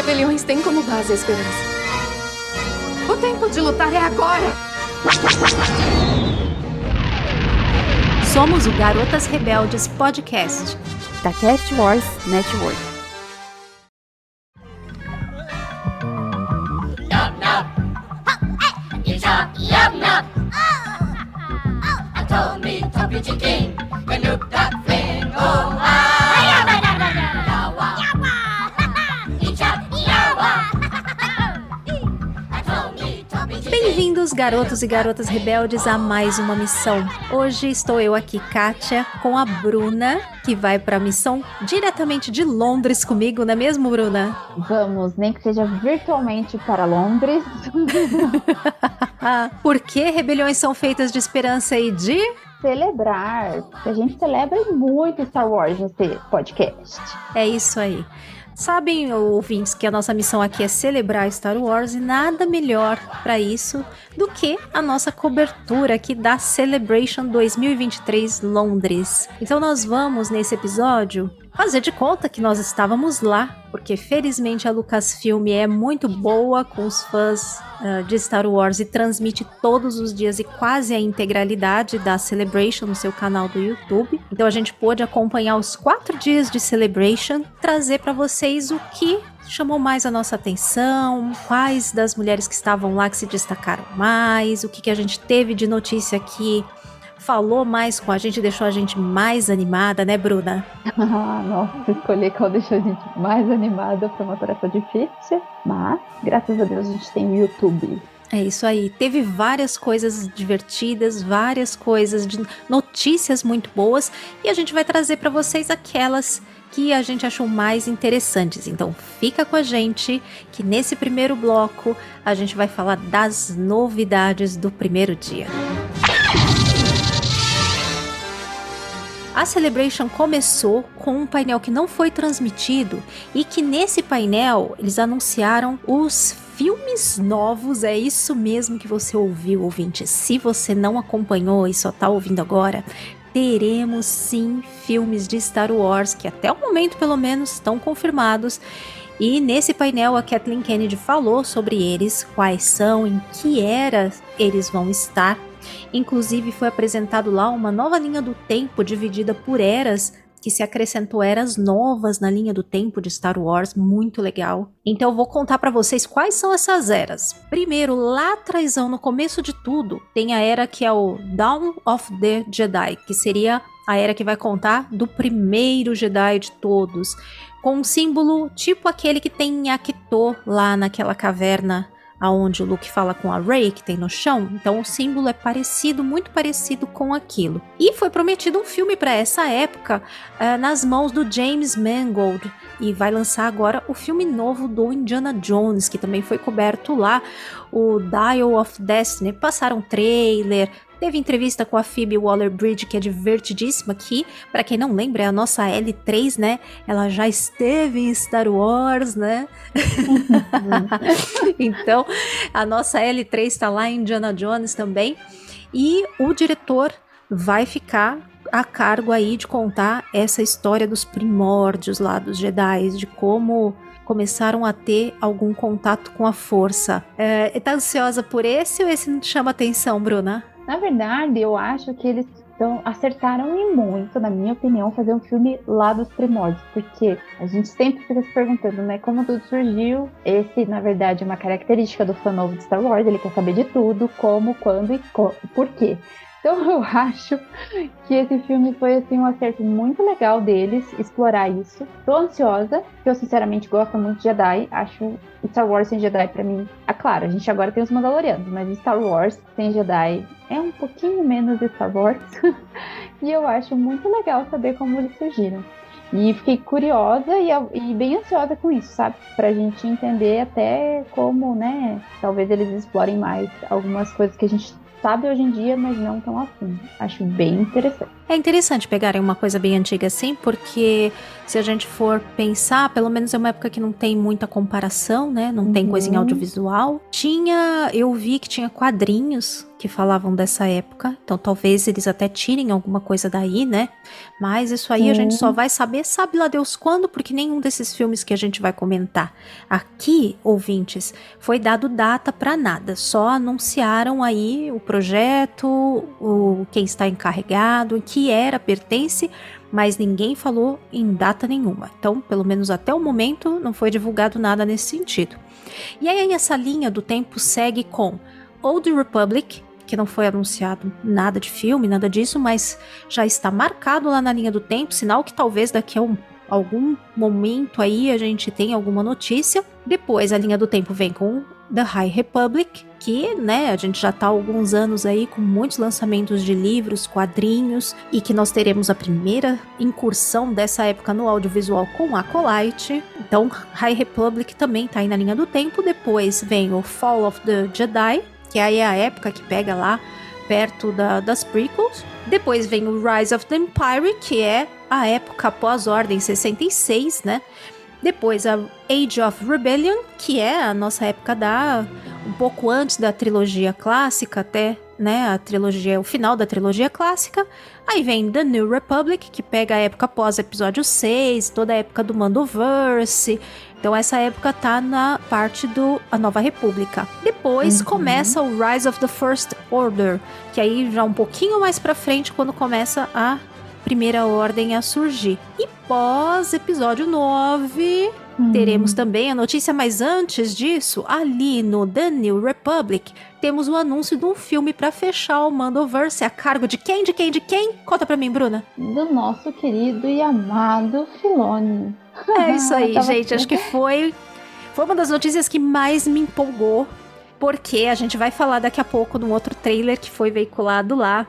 rebeliões têm como base a esperança. O tempo de lutar é agora! Somos o Garotas Rebeldes Podcast, da Cast Wars Network. told me, Toby Chicken, garotos e garotas rebeldes, a mais uma missão. Hoje estou eu aqui, Kátia, com a Bruna, que vai para a missão diretamente de Londres comigo, não é mesmo, Bruna? Vamos, nem que seja virtualmente para Londres. Por que rebeliões são feitas de esperança e de celebrar. A gente celebra muito Star Wars nesse podcast. É isso aí. Sabem, ouvintes, que a nossa missão aqui é celebrar Star Wars e nada melhor para isso do que a nossa cobertura aqui da Celebration 2023 Londres. Então nós vamos nesse episódio fazer de conta que nós estávamos lá, porque felizmente a Lucasfilm é muito boa com os fãs uh, de Star Wars e transmite todos os dias e quase a integralidade da Celebration no seu canal do YouTube. Então a gente pôde acompanhar os quatro dias de Celebration, trazer para vocês o que chamou mais a nossa atenção, quais das mulheres que estavam lá que se destacaram mais, o que, que a gente teve de notícia aqui falou mais com a gente, deixou a gente mais animada, né, Bruna? Ah, nossa, escolher qual deixou a gente mais animada foi uma tarefa difícil, mas graças a Deus a gente tem o YouTube. É isso aí. Teve várias coisas divertidas, várias coisas de notícias muito boas e a gente vai trazer para vocês aquelas que a gente achou mais interessantes. Então fica com a gente que nesse primeiro bloco a gente vai falar das novidades do primeiro dia. A Celebration começou com um painel que não foi transmitido e que nesse painel eles anunciaram os filmes novos. É isso mesmo que você ouviu, ouvinte. Se você não acompanhou e só está ouvindo agora, teremos sim filmes de Star Wars que até o momento pelo menos estão confirmados. E nesse painel a Kathleen Kennedy falou sobre eles, quais são, em que era eles vão estar Inclusive foi apresentado lá uma nova linha do tempo dividida por eras que se acrescentou eras novas na linha do tempo de Star Wars, muito legal. Então eu vou contar para vocês quais são essas eras. Primeiro, lá atrás, no começo de tudo, tem a era que é o Dawn of the Jedi, que seria a era que vai contar do primeiro Jedi de todos, com um símbolo tipo aquele que tem em Akitor lá naquela caverna aonde o Luke fala com a Rey que tem no chão. Então o símbolo é parecido, muito parecido com aquilo. E foi prometido um filme para essa época uh, nas mãos do James Mangold e vai lançar agora o filme novo do Indiana Jones que também foi coberto lá, o Dial of Destiny. Passaram trailer, Teve entrevista com a Phoebe Waller-Bridge, que é divertidíssima, que, para quem não lembra, é a nossa L3, né? Ela já esteve em Star Wars, né? então, a nossa L3 está lá em Indiana Jones também. E o diretor vai ficar a cargo aí de contar essa história dos primórdios lá dos Jedi, de como começaram a ter algum contato com a força. É, tá ansiosa por esse ou esse não te chama atenção, Bruna? Na verdade, eu acho que eles então, acertaram e muito, na minha opinião, fazer um filme lá dos primórdios, porque a gente sempre fica se perguntando, né, como tudo surgiu. Esse, na verdade, é uma característica do fã novo de Star Wars, ele quer saber de tudo, como, quando e co por quê. Então eu acho que esse filme foi assim um acerto muito legal deles explorar isso. Tô ansiosa, porque eu sinceramente gosto muito de Jedi, acho Star Wars sem Jedi para mim, é claro, a gente agora tem os Mandalorianos, mas Star Wars sem Jedi é um pouquinho menos Star Wars. e eu acho muito legal saber como eles surgiram. E fiquei curiosa e, e, bem ansiosa com isso, sabe? Pra gente entender até como, né? Talvez eles explorem mais algumas coisas que a gente sabe hoje em dia, mas não tão assim. Acho bem interessante. É interessante pegarem uma coisa bem antiga assim, porque se a gente for pensar, pelo menos é uma época que não tem muita comparação, né? Não uhum. tem coisa em uhum. audiovisual. Tinha, eu vi que tinha quadrinhos que falavam dessa época, então talvez eles até tirem alguma coisa daí, né? Mas isso aí a gente só vai saber, sabe lá Deus quando, porque nenhum desses filmes que a gente vai comentar aqui, ouvintes, foi dado data para nada, só anunciaram aí o projeto, o quem está encarregado, que era pertence mas ninguém falou em data nenhuma. Então, pelo menos até o momento, não foi divulgado nada nesse sentido. E aí, essa linha do tempo segue com Old Republic, que não foi anunciado nada de filme, nada disso, mas já está marcado lá na linha do tempo, sinal que talvez daqui a um, algum momento aí a gente tenha alguma notícia. Depois a linha do tempo vem com The High Republic, que, né, a gente já está há alguns anos aí com muitos lançamentos de livros, quadrinhos e que nós teremos a primeira incursão dessa época no audiovisual com Acolyte. Então, High Republic também está aí na linha do tempo. Depois vem o Fall of the Jedi, que aí é a época que pega lá perto da, das prequels. Depois vem o Rise of the Empire, que é a época após Ordem 66, né? Depois a Age of Rebellion, que é a nossa época da um pouco antes da trilogia clássica até, né, a trilogia, o final da trilogia clássica. Aí vem The New Republic, que pega a época pós episódio 6, toda a época do Mandoverse. Então essa época tá na parte do A Nova República. Depois uhum. começa o Rise of the First Order, que aí já um pouquinho mais para frente quando começa a Primeira Ordem a surgir. E pós episódio 9, hum. teremos também a notícia, mas antes disso, ali no The New Republic, temos o anúncio de um filme para fechar o Mandoverse a cargo de quem, de quem, de quem? Conta pra mim, Bruna. Do nosso querido e amado Filone. É isso aí, gente. Acho que foi, foi uma das notícias que mais me empolgou porque a gente vai falar daqui a pouco num outro trailer que foi veiculado lá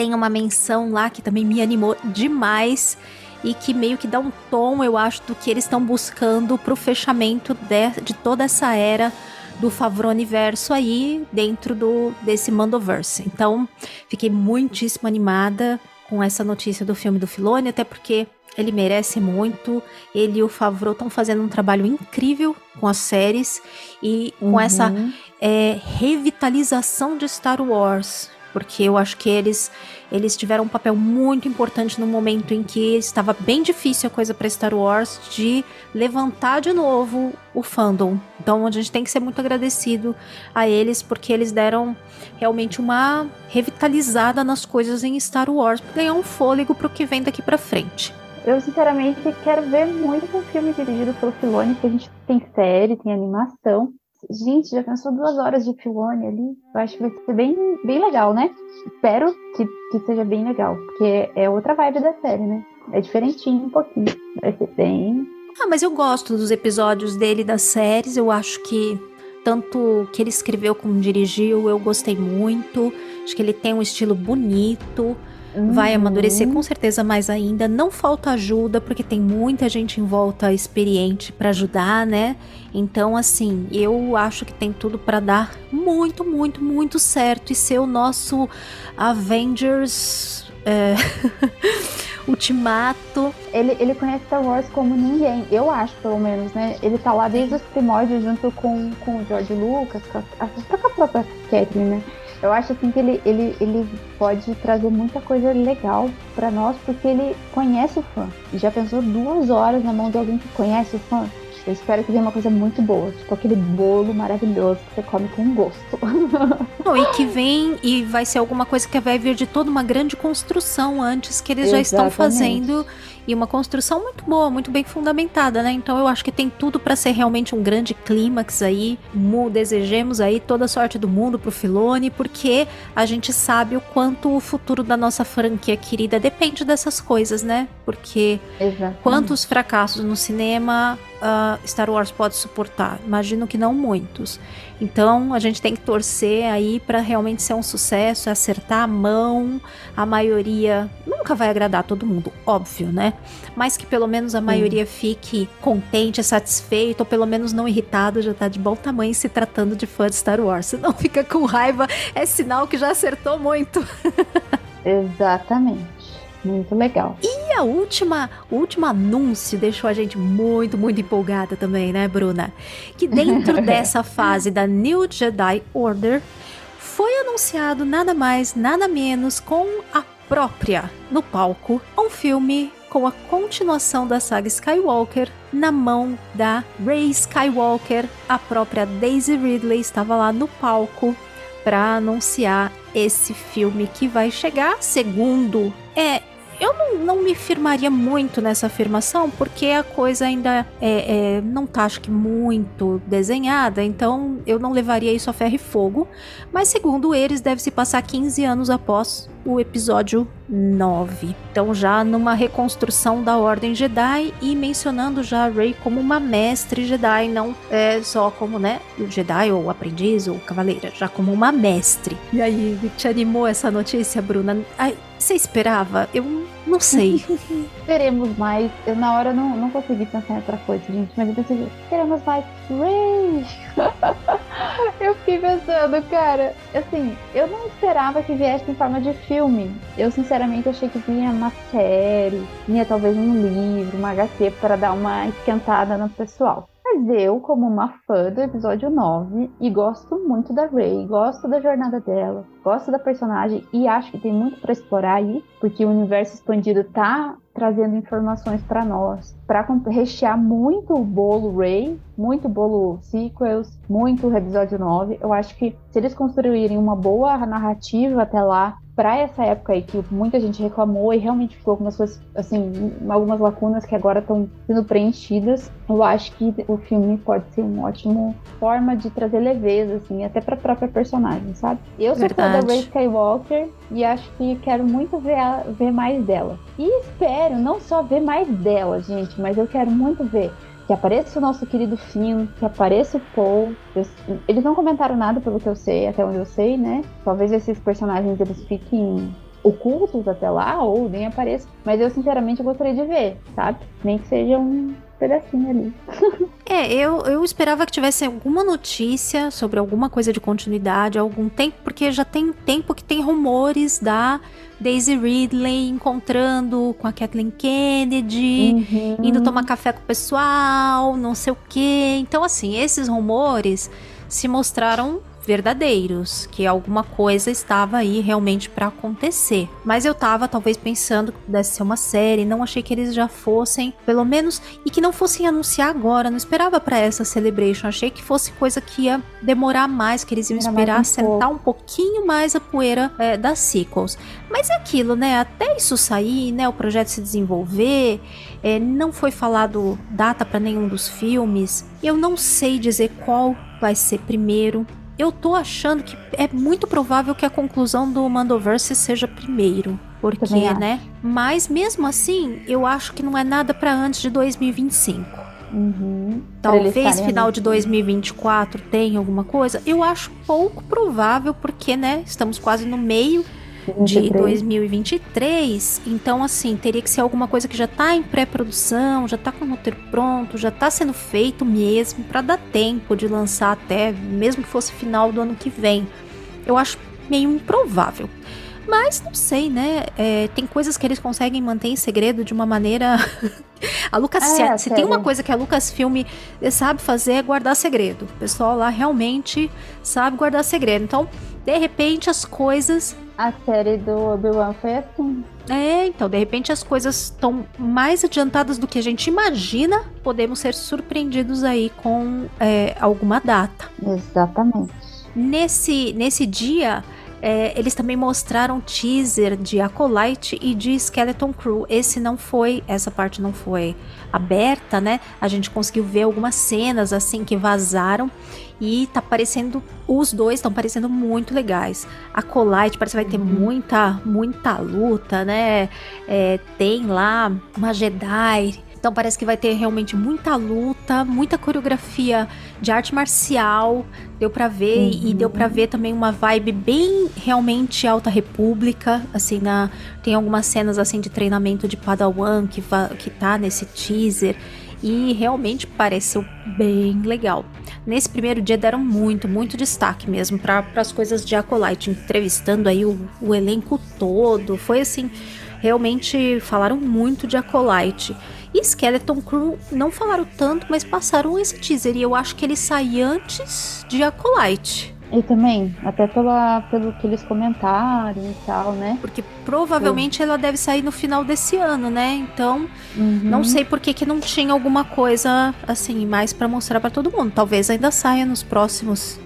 tem uma menção lá que também me animou demais e que meio que dá um tom, eu acho, do que eles estão buscando pro fechamento de, de toda essa era do Favreau Universo aí dentro do desse Mandoverse. Então, fiquei muitíssimo animada com essa notícia do filme do Filone, até porque ele merece muito. Ele e o Favreau estão fazendo um trabalho incrível com as séries e com uhum. essa é, revitalização de Star Wars porque eu acho que eles eles tiveram um papel muito importante no momento em que estava bem difícil a coisa para Star Wars de levantar de novo o fandom. Então a gente tem que ser muito agradecido a eles porque eles deram realmente uma revitalizada nas coisas em Star Wars, para ganhar um fôlego para o que vem daqui para frente. Eu sinceramente quero ver muito um filme dirigido pelo Filoni, que a gente tem série, tem animação. Gente, já pensou duas horas de Filone ali? Eu acho que vai ser bem, bem legal, né? Espero que, que seja bem legal, porque é outra vibe da série, né? É diferentinho um pouquinho. Vai ser bem. Ah, mas eu gosto dos episódios dele das séries. Eu acho que tanto que ele escreveu como dirigiu, eu gostei muito. Acho que ele tem um estilo bonito. Uhum. Vai amadurecer com certeza mais ainda. Não falta ajuda, porque tem muita gente em volta experiente para ajudar, né? Então, assim, eu acho que tem tudo para dar muito, muito, muito certo e ser o nosso Avengers. É... Ultimato. Ele, ele conhece Star Wars como ninguém, eu acho, pelo menos, né? Ele tá lá desde os primórdios junto com, com o George Lucas, com a, com a própria Catherine, né? Eu acho assim que ele, ele, ele pode trazer muita coisa legal para nós, porque ele conhece o fã. Já pensou duas horas na mão de alguém que conhece o fã? Eu espero que venha uma coisa muito boa, tipo aquele bolo maravilhoso que você come com gosto. Não, e que vem e vai ser alguma coisa que vai vir de toda uma grande construção antes que eles Exatamente. já estão fazendo e uma construção muito boa, muito bem fundamentada, né? Então eu acho que tem tudo para ser realmente um grande clímax aí. Desejemos aí toda a sorte do mundo pro Filone, porque a gente sabe o quanto o futuro da nossa franquia querida depende dessas coisas, né? Porque Exatamente. quantos fracassos no cinema uh, Star Wars pode suportar? Imagino que não muitos. Então a gente tem que torcer aí para realmente ser um sucesso, acertar a mão. A maioria nunca vai agradar todo mundo, óbvio, né? Mas que pelo menos a maioria fique contente, satisfeito, ou pelo menos não irritado, já tá de bom tamanho se tratando de fã de Star Wars. Se não fica com raiva, é sinal que já acertou muito. Exatamente. Muito legal. E a última, o último anúncio deixou a gente muito, muito empolgada também, né, Bruna? Que dentro dessa fase da New Jedi Order foi anunciado nada mais, nada menos com a própria no palco um filme com a continuação da saga Skywalker na mão da Rey Skywalker. A própria Daisy Ridley estava lá no palco para anunciar esse filme que vai chegar, segundo é eu não, não, me firmaria muito nessa afirmação, porque a coisa ainda é, é, não tá, acho que, muito desenhada, então eu não levaria isso a ferro e fogo. Mas, segundo eles, deve se passar 15 anos após o episódio 9. Então, já numa reconstrução da Ordem Jedi e mencionando já a Rey como uma mestre Jedi, não é, só como, né, Jedi ou aprendiz ou cavaleira, já como uma mestre. E aí, te animou essa notícia, Bruna? Você esperava? Eu não sei. Teremos mais. Eu na hora não, não consegui pensar em outra coisa, gente. Mas eu pensei, teremos mais Ray. eu fiquei pensando, cara. Assim, eu não esperava que viesse em forma de filme. Eu sinceramente achei que vinha uma série, vinha talvez um livro, uma HQ para dar uma esquentada no pessoal. Mas eu, como uma fã do episódio 9, e gosto muito da Rey, gosto da jornada dela, gosto da personagem e acho que tem muito para explorar aí, porque o universo expandido tá trazendo informações para nós, para rechear muito o bolo Rey, muito bolo sequels, muito o episódio 9. Eu acho que se eles construírem uma boa narrativa até lá, para essa época aí que muita gente reclamou e realmente ficou com umas assim, algumas lacunas que agora estão sendo preenchidas, eu acho que o filme pode ser uma ótima forma de trazer leveza, assim, até para a própria personagem, sabe? Eu sou fã da Rey Skywalker e acho que quero muito ver, a, ver mais dela. E espero não só ver mais dela, gente, mas eu quero muito ver que apareça o nosso querido Finn, que apareça o Paul. Eles não comentaram nada pelo que eu sei, até onde eu sei, né? Talvez esses personagens eles fiquem ocultos até lá ou nem apareçam. Mas eu sinceramente gostaria de ver, sabe? Nem que seja um pedacinho ali. é, eu, eu esperava que tivesse alguma notícia sobre alguma coisa de continuidade, algum tempo, porque já tem tempo que tem rumores da Daisy Ridley encontrando com a Kathleen Kennedy, uhum. indo tomar café com o pessoal, não sei o quê. Então, assim, esses rumores se mostraram verdadeiros, que alguma coisa estava aí realmente para acontecer. Mas eu tava talvez pensando que pudesse ser uma série, não achei que eles já fossem, pelo menos, e que não fossem anunciar agora, não esperava para essa celebration, achei que fosse coisa que ia demorar mais, que eles iam Era esperar um sentar pouco. um pouquinho mais a poeira é, das sequels. Mas é aquilo, né? Até isso sair, né? O projeto se desenvolver, é, não foi falado data para nenhum dos filmes. Eu não sei dizer qual vai ser primeiro eu tô achando que é muito provável que a conclusão do Mandoverse seja primeiro. Porque, né? Mas mesmo assim, eu acho que não é nada para antes de 2025. Uhum. Talvez final de 2024 tenha alguma coisa. Eu acho pouco provável, porque, né? Estamos quase no meio de 2023. Então, assim, teria que ser alguma coisa que já tá em pré-produção, já tá com o roteiro pronto, já tá sendo feito mesmo, para dar tempo de lançar até, mesmo que fosse final do ano que vem. Eu acho meio improvável. Mas não sei, né? É, tem coisas que eles conseguem manter em segredo de uma maneira. a Lucas, é, se, se tem uma coisa que a Lucasfilm sabe fazer é guardar segredo. O pessoal lá realmente sabe guardar segredo. Então, de repente, as coisas a série do Obi-Wan foi assim. É, então, de repente as coisas estão mais adiantadas do que a gente imagina. Podemos ser surpreendidos aí com é, alguma data. Exatamente. Nesse, nesse dia, é, eles também mostraram teaser de Acolyte e de Skeleton Crew. Esse não foi, essa parte não foi aberta, né? A gente conseguiu ver algumas cenas assim que vazaram e tá parecendo, os dois estão parecendo muito legais. A Colite parece que vai ter uhum. muita, muita luta, né? É, tem lá uma Jedi. Então parece que vai ter realmente muita luta, muita coreografia de arte marcial, deu para ver uhum. e deu para ver também uma vibe bem realmente alta república, assim na tem algumas cenas assim de treinamento de Padawan que que tá nesse teaser e realmente pareceu bem legal. Nesse primeiro dia deram muito, muito destaque mesmo para as coisas de Acolyte, entrevistando aí o, o elenco todo. Foi assim, realmente falaram muito de Acolyte. E Skeleton Crew não falaram tanto, mas passaram esse teaser. E eu acho que ele sai antes de Acolyte. E também, até pela, pelo que eles comentaram e tal, né? Porque provavelmente ela deve sair no final desse ano, né? Então, Uhum. não sei por que, que não tinha alguma coisa assim mais pra mostrar pra todo mundo. Talvez ainda saia nos próximos,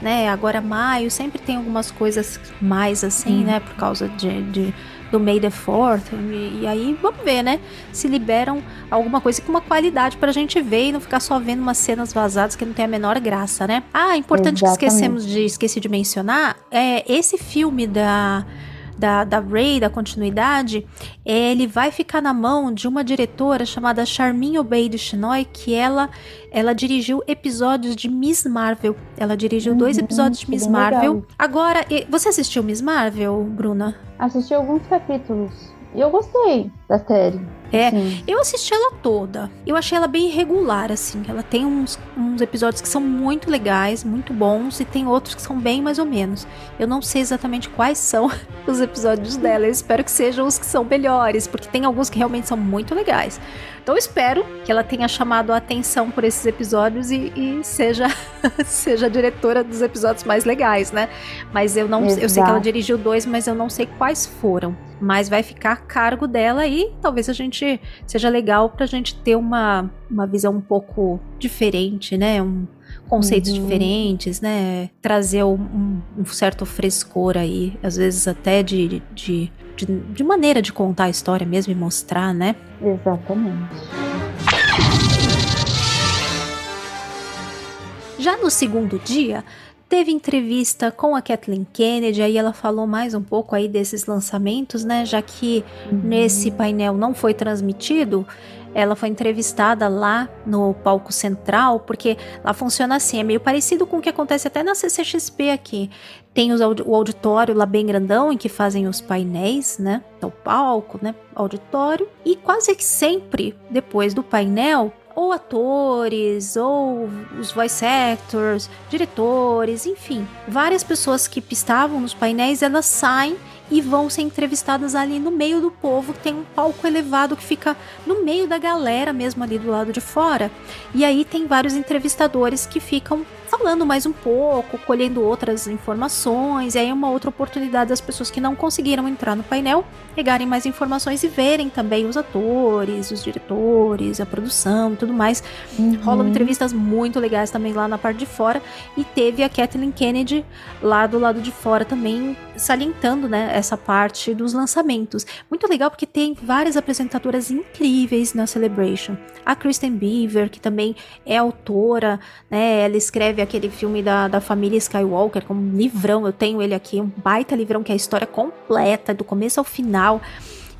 né? Agora maio sempre tem algumas coisas mais assim, né? Por causa de, de- do May the Fourth. E, e aí vamos ver, né? Se liberam alguma coisa com uma qualidade pra gente ver e não ficar só vendo umas cenas vazadas que não tem a menor graça, né? Ah, importante que Exatamente. esquecemos de esqueci de mencionar é esse filme da da, da Ray, da continuidade, é, ele vai ficar na mão de uma diretora chamada Charmin Obeid Chinoy, que ela, ela dirigiu episódios de Miss Marvel. Ela dirigiu dois Uhum, episódios de que Miss bem legal. Marvel. Agora, você assistiu Miss Marvel, Bruna? Assisti alguns capítulos e eu gostei da série. É, Sim. Eu assisti ela toda. Eu achei ela bem irregular, assim. Ela tem uns, uns episódios que são muito legais, muito bons, e tem outros que são bem mais ou menos. Eu não sei exatamente quais são os episódios dela. Eu espero que sejam os que são melhores, porque tem alguns que realmente são muito legais. Então eu espero que ela tenha chamado a atenção por esses episódios e, e seja, seja a diretora dos episódios mais legais, né? Mas eu não eu sei que ela dirigiu dois, mas eu não sei quais foram. Mas vai ficar a cargo dela e talvez a gente seja legal pra gente ter uma, uma visão um pouco diferente, né? Um, conceitos Uhum. diferentes, né? Trazer um, um- um certo frescor aí, às vezes até de, de, de, de maneira de contar a história mesmo e mostrar, né? Exatamente. Já no segundo dia, teve entrevista com a Kathleen Kennedy, aí ela falou mais um pouco aí desses lançamentos, né? Já que nesse painel não foi transmitido, ela foi entrevistada lá no palco central, porque lá funciona assim, é meio parecido com o que acontece até na CCXP aqui. Tem os o auditório lá bem grandão em que fazem os painéis, né? Então, o palco, né? Auditório. E quase que sempre, depois do painel, ou atores, ou os voice actors, diretores, enfim, várias pessoas que estavam nos painéis, elas saem e vão ser entrevistadas ali no meio do povo, tem um palco elevado que fica no meio da galera mesmo ali do lado de fora. E aí tem vários entrevistadores que ficam falando mais um pouco, colhendo outras informações, e aí é uma outra oportunidade das pessoas que não conseguiram entrar no painel pegarem mais informações e verem também os atores, os diretores, a produção e tudo mais. Uhum. Rolam entrevistas muito legais também lá na parte de fora. E teve a Kathleen Kennedy lá do lado de fora também, salientando, né, essa parte dos lançamentos. Muito legal porque tem várias apresentadoras incríveis na Celebration. A Kristen Beaver, que também é autora, né, ela escreve aquele filme da, da família Skywalker, como um livrão, eu tenho ele aqui, um baita livrão que é a história completa, do começo ao final.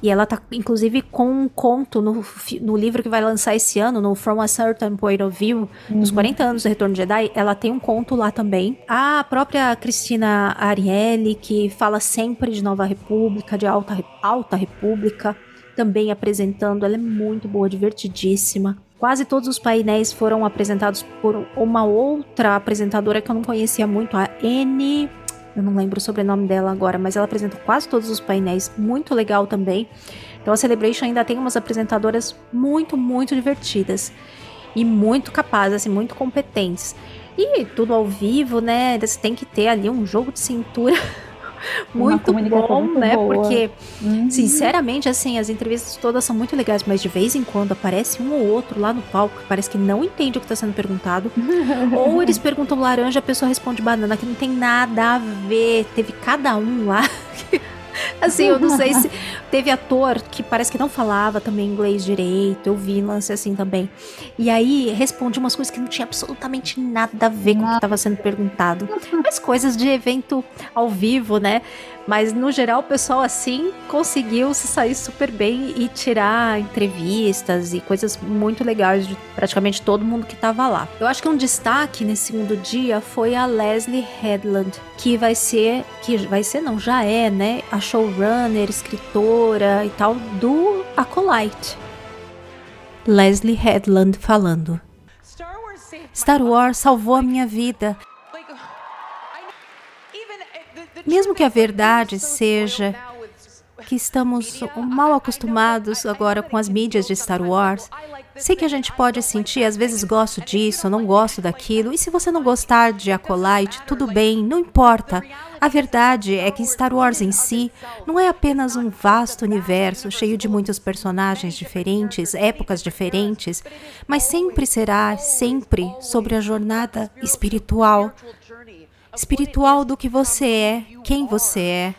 E ela tá, inclusive, com um conto no, no livro que vai lançar esse ano, no From a Certain Point of View, dos 40 anos do Retorno de Jedi, ela tem um conto lá também. A própria Cristina Ariely, que fala sempre de Nova República, de Alta, Alta República, também apresentando. Ela é muito boa, divertidíssima. Quase todos os painéis foram apresentados por uma outra apresentadora que eu não conhecia muito, a N. Eu não lembro o sobrenome dela agora, mas ela apresenta quase todos os painéis, muito legal também. Então a Celebration ainda tem umas apresentadoras muito, muito divertidas e muito capazes, assim, muito competentes. E tudo ao vivo, né? Você tem que ter ali um jogo de cintura muito bom, muito né? boa. Porque Uhum. Sinceramente, assim, as entrevistas todas são muito legais, mas de vez em quando aparece um ou outro lá no palco que parece que não entende o que está sendo perguntado. ou eles perguntam laranja, a pessoa responde banana, que não tem nada a ver. Teve cada um lá. assim, eu não sei se. Teve ator que parece que não falava também inglês direito. Eu vi lance assim também. E aí responde umas coisas que não tinha absolutamente nada a ver com o que estava sendo perguntado. Mas coisas de evento ao vivo, né? Mas no geral o pessoal assim conseguiu se sair super bem e tirar entrevistas e coisas muito legais de praticamente todo mundo que tava lá. Eu acho que um destaque nesse segundo dia foi a Leslie Headland, que vai ser, que vai ser não, já é, né, a showrunner, escritora e tal do Acolyte. Leslie Headland falando. Star Wars salvou a minha vida. Mesmo que a verdade seja que estamos mal acostumados agora com as mídias de Star Wars. Sei que a gente pode sentir, às vezes gosto disso, não gosto daquilo, e se você não gostar de Acolyte, tudo bem, não importa. A verdade é que Star Wars em si não é apenas um vasto universo cheio de muitos personagens diferentes, épocas diferentes, mas sempre será, sempre, sobre a jornada espiritual. Espiritual do que você é, quem você é.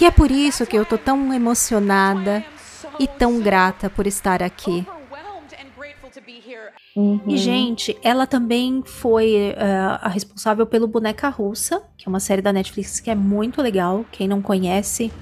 E é por isso que eu tô tão emocionada e tão grata por estar aqui. Uhum. E, gente, ela também foi uh, a responsável pelo Boneca Russa, que é uma série da Netflix que é muito legal. Quem não conhece,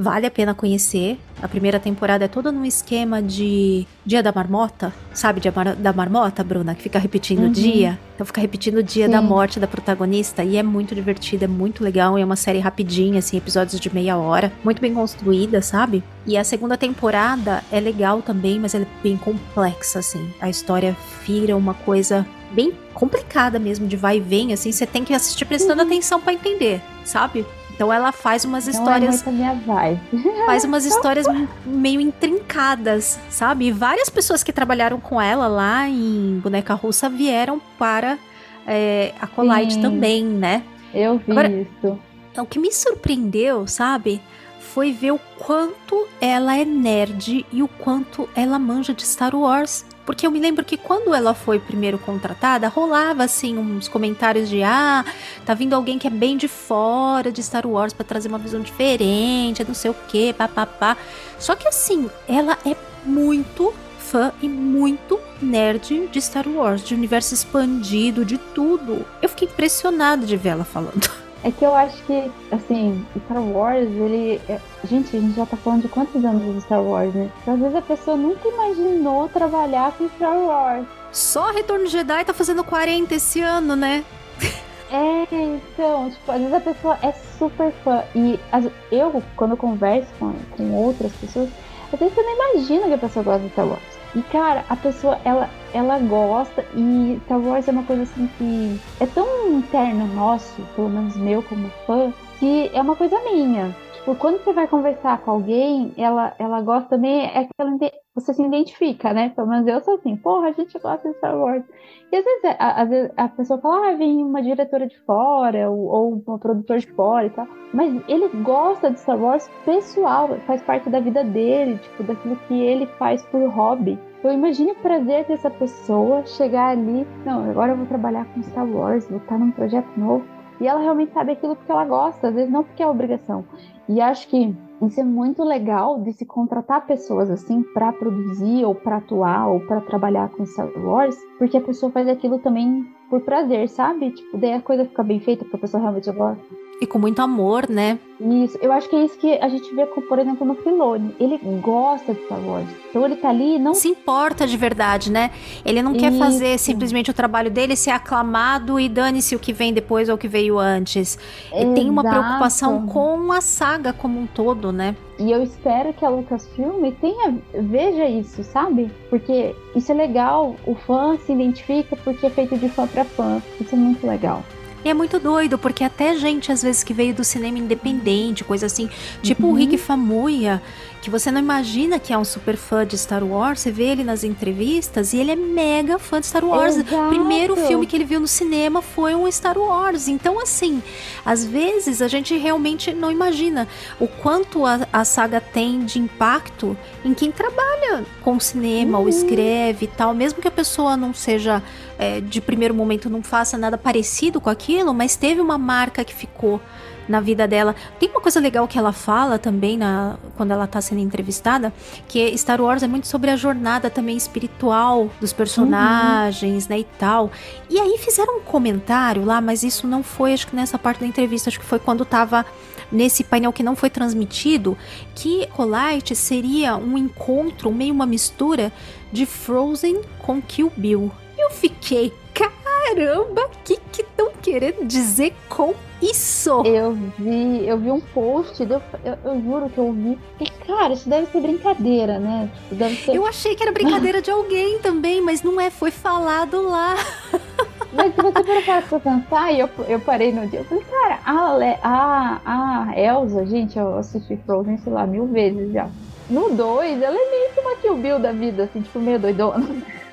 vale a pena conhecer. A primeira temporada é toda num esquema de Dia da Marmota, sabe? Dia mar da Marmota, Bruna, que fica repetindo o Uhum. dia. Então fica repetindo o dia Sim. da morte da protagonista e é muito divertida, é muito legal. É uma série rapidinha, assim, episódios de meia hora, muito bem construída, sabe? E a segunda temporada é legal também, mas ela é bem complexa, assim. A história vira uma coisa bem complicada mesmo, de vai e vem, assim. Você tem que assistir prestando atenção pra entender, sabe? Então ela faz umas Não é histórias a minha vibe. faz umas histórias meio intrincadas, sabe? E várias pessoas que trabalharam com ela lá em Boneca Russa vieram para é, a Colite Sim. também, né? Eu vi Agora- isso. Então, o que me surpreendeu, sabe? Foi ver o quanto ela é nerd e o quanto ela manja de Star Wars. Porque eu me lembro que quando ela foi primeiro contratada, rolava assim uns comentários de ah, tá vindo alguém que é bem de fora de Star Wars pra trazer uma visão diferente, não sei o que, papapá. Só que assim, ela é muito fã e muito nerd de Star Wars, de universo expandido, de tudo. Eu fiquei impressionada de ver ela falando. É que eu acho que, assim, Star Wars, ele. é- Gente, a gente já tá falando de quantos anos de Star Wars, né? Então, às vezes a pessoa nunca imaginou trabalhar com Star Wars. Só Retorno de Jedi tá fazendo 40 esse ano, né? É, então, tipo, às vezes a pessoa é super fã. E as- eu, quando eu converso com, com outras pessoas, às vezes você não imagina que a pessoa gosta de Star Wars. E, cara, a pessoa, ela, ela gosta. E Star Wars é uma coisa assim que é tão interno nosso, pelo menos meu como fã, que é uma coisa minha. Tipo, quando você vai conversar com alguém, ela, ela gosta também, é que ela, você se identifica, né? Pelo menos eu sou assim, porra, a gente gosta de Star Wars. E às vezes, a, a pessoa fala, ah, vem uma diretora de fora, ou, ou produtor de fora e tal. Mas ele gosta de Star Wars pessoal, faz parte da vida dele, tipo, daquilo que ele faz por hobby. Eu imagino o prazer dessa pessoa chegar ali, não, agora eu vou trabalhar com Star Wars, vou estar num projeto novo. E ela realmente sabe aquilo porque ela gosta, às vezes não porque é obrigação. E acho que isso é muito legal de se contratar pessoas assim para produzir ou para atuar ou para trabalhar com Star Wars, porque a pessoa faz aquilo também por prazer, sabe? Tipo, daí a coisa fica bem feita porque a pessoa realmente gosta. E com muito amor, né? Isso, eu acho que é isso que a gente vê, com, por exemplo, no Filone. Ele gosta de Star Wars. Então ele tá ali não Se importa de verdade, né? Ele não quer fazer Isso. simplesmente o trabalho dele ser aclamado e dane-se o que vem depois ou o que veio antes. Ele tem uma preocupação com a saga como um todo, né? E eu espero que a Lucasfilm tenha, veja isso, sabe? Porque isso é legal, o fã se identifica porque é feito de fã para fã. Isso é muito legal. E é muito doido, porque até gente, às vezes, que veio do cinema independente, coisa assim, tipo o Uhum. Rick Famuyiwa, que você não imagina que é um super fã de Star Wars, você vê ele nas entrevistas e ele é mega fã de Star Wars. Exato. O primeiro filme que ele viu no cinema foi um Star Wars. Então, assim, às vezes a gente realmente não imagina o quanto a, a saga tem de impacto em quem trabalha com cinema ou Uhum. escreve e tal, mesmo que a pessoa não seja é, de primeiro momento não faça nada parecido com aquilo, mas teve uma marca que ficou na vida dela. Tem uma coisa legal que ela fala também na, quando ela tá sendo entrevistada, que Star Wars é muito sobre a jornada também espiritual dos personagens, né, e tal. E aí fizeram um comentário lá, mas isso não foi, acho que nessa parte da entrevista, acho que foi quando tava nesse painel que não foi transmitido, que Colite seria um encontro, meio uma mistura de Frozen com Kill Bill. Eu fiquei, caramba, o que que estão querendo dizer com isso? Eu vi, eu vi um post, eu, eu, eu juro que eu vi. E, cara, isso deve ser brincadeira, né? Tipo, deve ser. Eu achei que era brincadeira de alguém também, mas não é, foi falado lá. Mas se você for parar pra pensar, e eu, eu parei no dia, eu falei, cara, a, Le, a, a Elsa, gente, eu assisti Frozen, sei lá, mil vezes já. No 2, ela é meio que uma Kill Bill da vida, assim, tipo, meio doidona.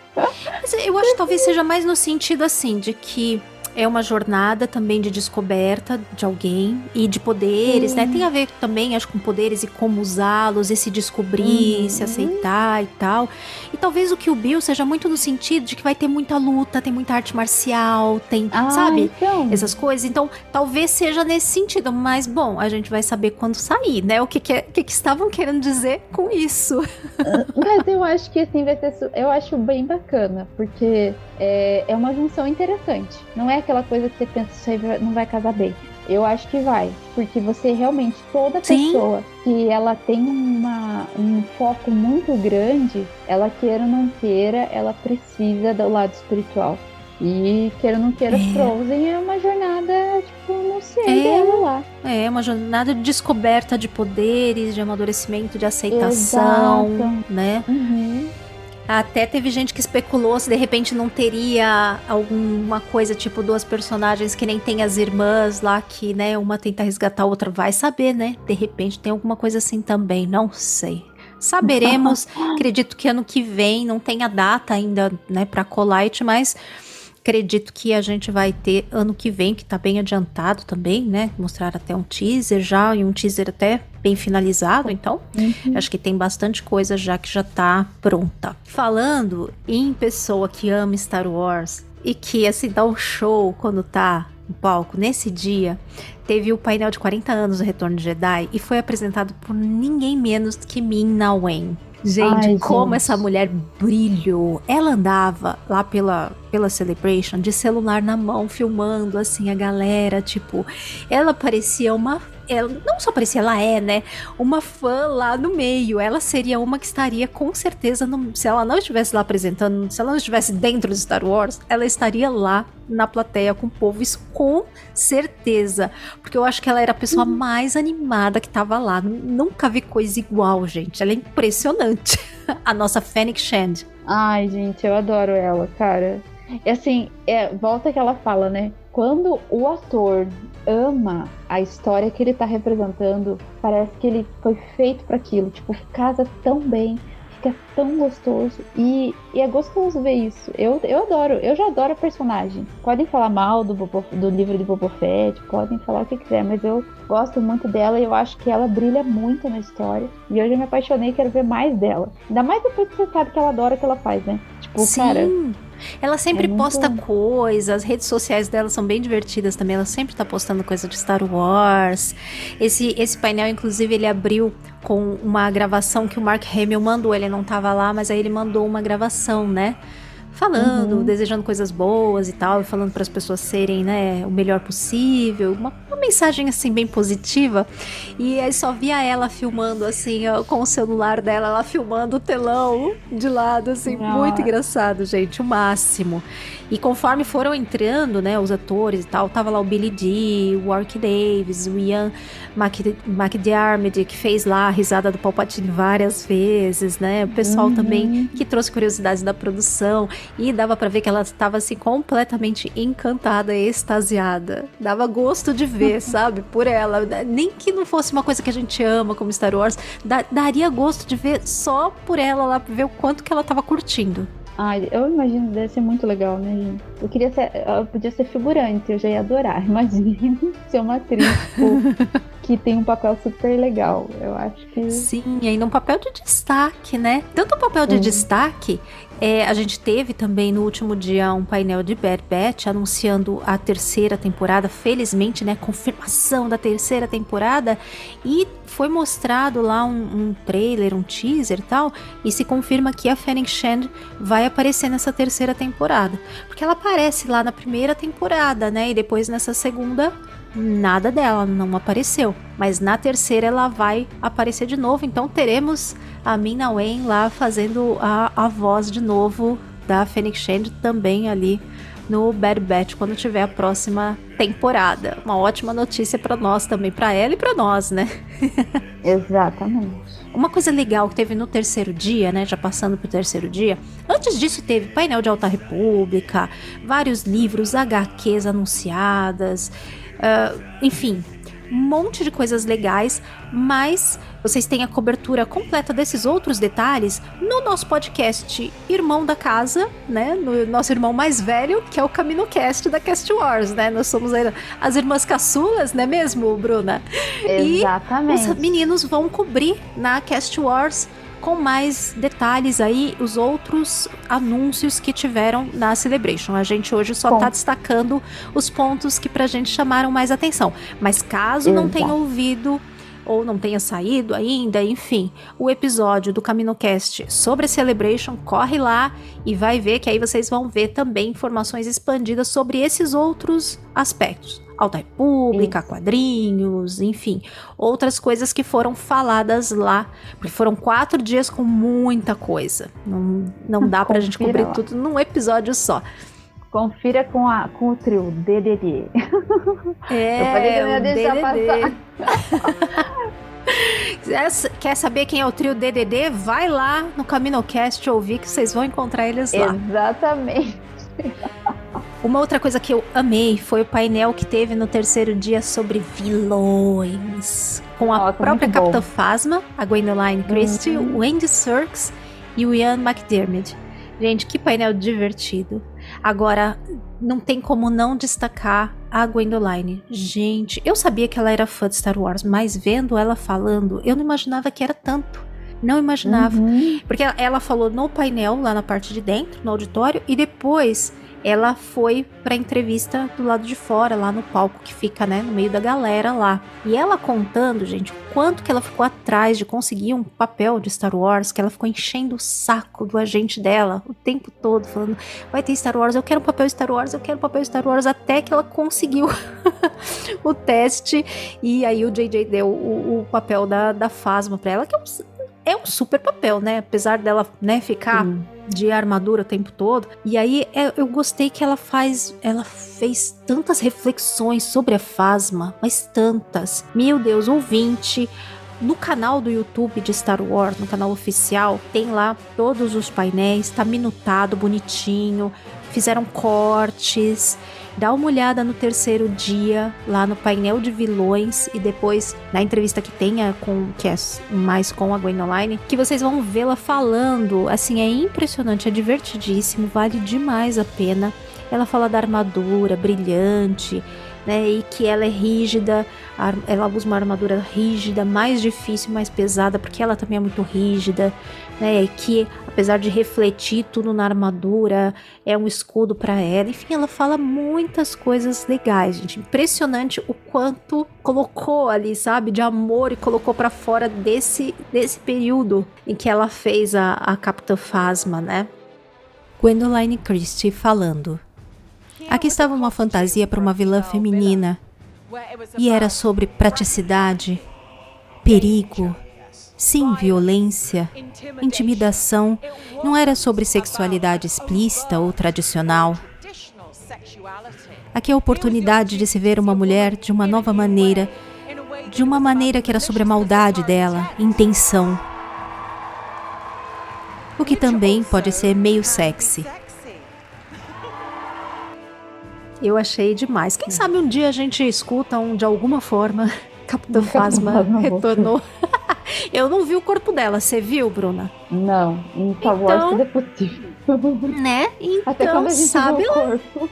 Mas eu acho que talvez seja mais no sentido assim, de que é uma jornada também de descoberta de alguém e de poderes, né? Tem a ver também, acho, com poderes e como usá-los, e se descobrir, Uhum. se aceitar e tal. E talvez o que o Bill seja muito no sentido de que vai ter muita luta, tem muita arte marcial, tem, Ah, sabe? Então, Essas coisas. Então, talvez seja nesse sentido. Mas, bom, a gente vai saber quando sair, né? O que, que, é- que, que estavam querendo dizer com isso. Mas eu acho que assim vai ser. Eu acho bem bacana, porque é, é uma junção interessante. Não é aquela coisa que você pensa isso aí não vai casar bem. Eu acho que vai, porque você realmente, toda Sim. pessoa que ela tem uma, um foco muito grande, ela queira ou não queira, ela precisa do lado espiritual. E queira ou não queira, É. Frozen é uma jornada, tipo, no ser É. dela lá. É uma jornada de descoberta de poderes, de amadurecimento, de aceitação, Exato. né? Uhum. Até teve gente que especulou se de repente não teria alguma coisa tipo duas personagens que nem tem as irmãs lá que, né, uma tenta resgatar a outra, vai saber, né? De repente tem alguma coisa assim também, não sei. Saberemos, acredito que ano que vem, não tem a data ainda, né, pra Colite, mas acredito que a gente vai ter ano que vem, que tá bem adiantado também, né? Mostrar até um teaser já, e um teaser até bem finalizado, então Uhum. Acho que tem bastante coisa já que já tá pronta. Falando em pessoa que ama Star Wars e que assim dá um show quando tá no palco, nesse dia teve o painel de 40 anos do Retorno de Jedi e foi apresentado por ninguém menos que Min Na Wen. Gente, Ai, como gente. essa mulher brilhou. Ela andava lá pela, pela Celebration de celular na mão, filmando assim a galera, tipo, ela parecia uma ela não só parecia, ela é, né? Uma fã lá no meio. Ela seria uma que estaria com certeza, no- se ela não estivesse lá apresentando, se ela não estivesse dentro de Star Wars, ela estaria lá na plateia com o povo, isso com certeza. Porque eu acho que ela era a pessoa mais animada que tava lá. Nunca vi coisa igual, gente. Ela é impressionante. a nossa Fennec Shand. Ai, gente, eu adoro ela, cara. E assim, é, volta que ela fala, né? Quando o ator ama a história que ele tá representando, parece que ele foi feito para aquilo. Tipo, casa tão bem, fica tão gostoso. E, e é gostoso ver isso. Eu, eu adoro, eu já adoro a personagem. Podem falar mal do, Bobo- do livro de Boba Fett, podem falar o que quiser, mas eu gosto muito dela e eu acho que ela brilha muito na história. E eu já me apaixonei e quero ver mais dela. Ainda mais depois que você sabe que ela adora o que ela faz, né? Tipo, cara. Ela sempre é muito- posta coisas, as redes sociais dela são bem divertidas também. Ela sempre tá postando coisa de Star Wars. Esse, esse painel, inclusive, ele abriu com uma gravação que o Mark Hamill mandou. Ele não tava lá, mas aí ele mandou uma gravação, né? Falando, Uhum. desejando coisas boas e tal, e falando para as pessoas serem, né, o melhor possível. Uma, uma mensagem assim bem positiva. E aí só via ela filmando assim, ó, com o celular dela, ela filmando o telão de lado, assim, Ah. muito engraçado, gente, o máximo. E conforme foram entrando, né, os atores e tal, tava lá o Billy Dee, o Warwick Davis, o Ian Mc- McDiarmid, que fez lá a risada do Palpatine várias vezes, né? O pessoal Uhum. também que trouxe curiosidades da produção e dava pra ver que ela estava assim completamente encantada e extasiada. Dava gosto de ver, sabe? Por ela, nem que não fosse uma coisa que a gente ama como Star Wars, da- daria gosto de ver só por ela lá, ver o quanto que ela tava curtindo. Ai, eu imagino que deve ser muito legal, né, gente? Eu queria ser. Eu podia ser figurante, eu já ia adorar. Imagina ser uma atriz tipo, que tem um papel super legal. Eu acho que. Sim, aí num papel de destaque, né? Tanto o papel de Uhum. destaque, é, a gente teve também no último dia um painel de Bad Batch anunciando a terceira temporada, felizmente, né? Confirmação da terceira temporada. E foi mostrado lá um, um trailer, um teaser tal, e se confirma que a Fennec Shand vai aparecer nessa terceira temporada. Porque ela aparece lá na primeira temporada, né? E depois nessa segunda nada dela não apareceu. Mas na terceira ela vai aparecer de novo. Então teremos a Mina Wen lá fazendo a, a voz de novo da Fennec Shand também ali no Bad Batch quando tiver a próxima temporada. Uma ótima notícia para nós também, para ela e para nós, né? Exatamente. Uma coisa legal que teve no terceiro dia, né? Já passando pro terceiro dia. Antes disso, teve painel de Alta República, vários livros, HQs anunciadas, uh, enfim, um monte de coisas legais, mas vocês têm a cobertura completa desses outros detalhes no nosso podcast Irmão da Casa, né? No nosso irmão mais velho, que é o CaminoCast da Cast Wars, né? Nós somos as irmãs caçulas, não é mesmo, Bruna? Exatamente. E os meninos vão cobrir na Cast Wars com mais detalhes aí os outros anúncios que tiveram na Celebration. A gente hoje só está destacando os pontos que pra gente chamaram mais atenção. Mas caso Exato. não tenha ouvido ou não tenha saído ainda, enfim, o episódio do CaminoCast sobre a Celebration, corre lá e vai ver que aí vocês vão ver também informações expandidas sobre esses outros aspectos. Alta República, Sim. quadrinhos, enfim, outras coisas que foram faladas lá, porque foram quatro dias com muita coisa. Não, não dá pra gente cobrir lá. tudo num episódio só. Confira com, a, com o trio DDD. É, eu falei que eu ia deixar DDD. passar. Quer saber quem é o trio DDD? Vai lá no CaminoCast ouvir que vocês vão encontrar eles lá. Exatamente. Uma outra coisa que eu amei foi o painel que teve no terceiro dia sobre vilões. Com a Nossa, própria Capitã Phasma, a Gwendoline Christie, uhum. o Andy Serkis e o Ian McDermott. Gente, que painel divertido. Agora, não tem como não destacar a Gwendoline. Gente, eu sabia que ela era fã de Star Wars, mas vendo ela falando, eu não imaginava que era tanto. Não imaginava. Uhum. Porque ela falou no painel, lá na parte de dentro, no auditório, e depois ela foi pra entrevista do lado de fora, lá no palco que fica, né, no meio da galera lá. E ela contando, gente, quanto que ela ficou atrás de conseguir um papel de Star Wars, que ela ficou enchendo o saco do agente dela o tempo todo, falando: vai ter Star Wars, eu quero um papel de Star Wars, eu quero um papel de Star Wars, até que ela conseguiu o teste. E aí o JJ deu o, o papel da, da Fasma pra ela, que é um, é um super papel, né? Apesar dela, né, ficar. de armadura o tempo todo. E aí é, eu gostei que ela faz, ela fez tantas reflexões sobre a Fasma, mas tantas. Meu Deus, ouvinte, no canal do YouTube de Star Wars, no canal oficial, tem lá todos os painéis, tá minutado, bonitinho, fizeram cortes. Dá uma olhada no terceiro dia, lá no painel de vilões, e depois na entrevista que tenha com que é mais com a Gwendoline, que vocês vão vê-la falando. Assim, é impressionante, é divertidíssimo, vale demais a pena. Ela fala da armadura brilhante, né? E que ela é rígida, ela usa uma armadura rígida, mais difícil, mais pesada, porque ela também é muito rígida, né? E que apesar de refletir tudo na armadura, é um escudo para ela. Enfim, ela fala muitas coisas legais, gente. Impressionante o quanto colocou ali, sabe, de amor e colocou para fora desse desse período em que ela fez a, a Capitã Phasma, né? Gwendoline Christie falando. Aqui estava uma fantasia para uma vilã feminina. E era sobre praticidade, perigo, sim, violência, intimidação. Não era sobre sexualidade explícita ou tradicional. Aqui é a oportunidade de se ver uma mulher de uma nova maneira, de uma maneira que era sobre a maldade dela, intenção. O que também pode ser meio sexy. Eu achei demais. Quem sabe um dia a gente escuta um de alguma forma. Capitã Fasma retornou. Eu não vi o corpo dela, você viu, Bruna? Não, em Star Wars então, tudo é possível. Né? Então, até quando a gente sabe viu o corpo.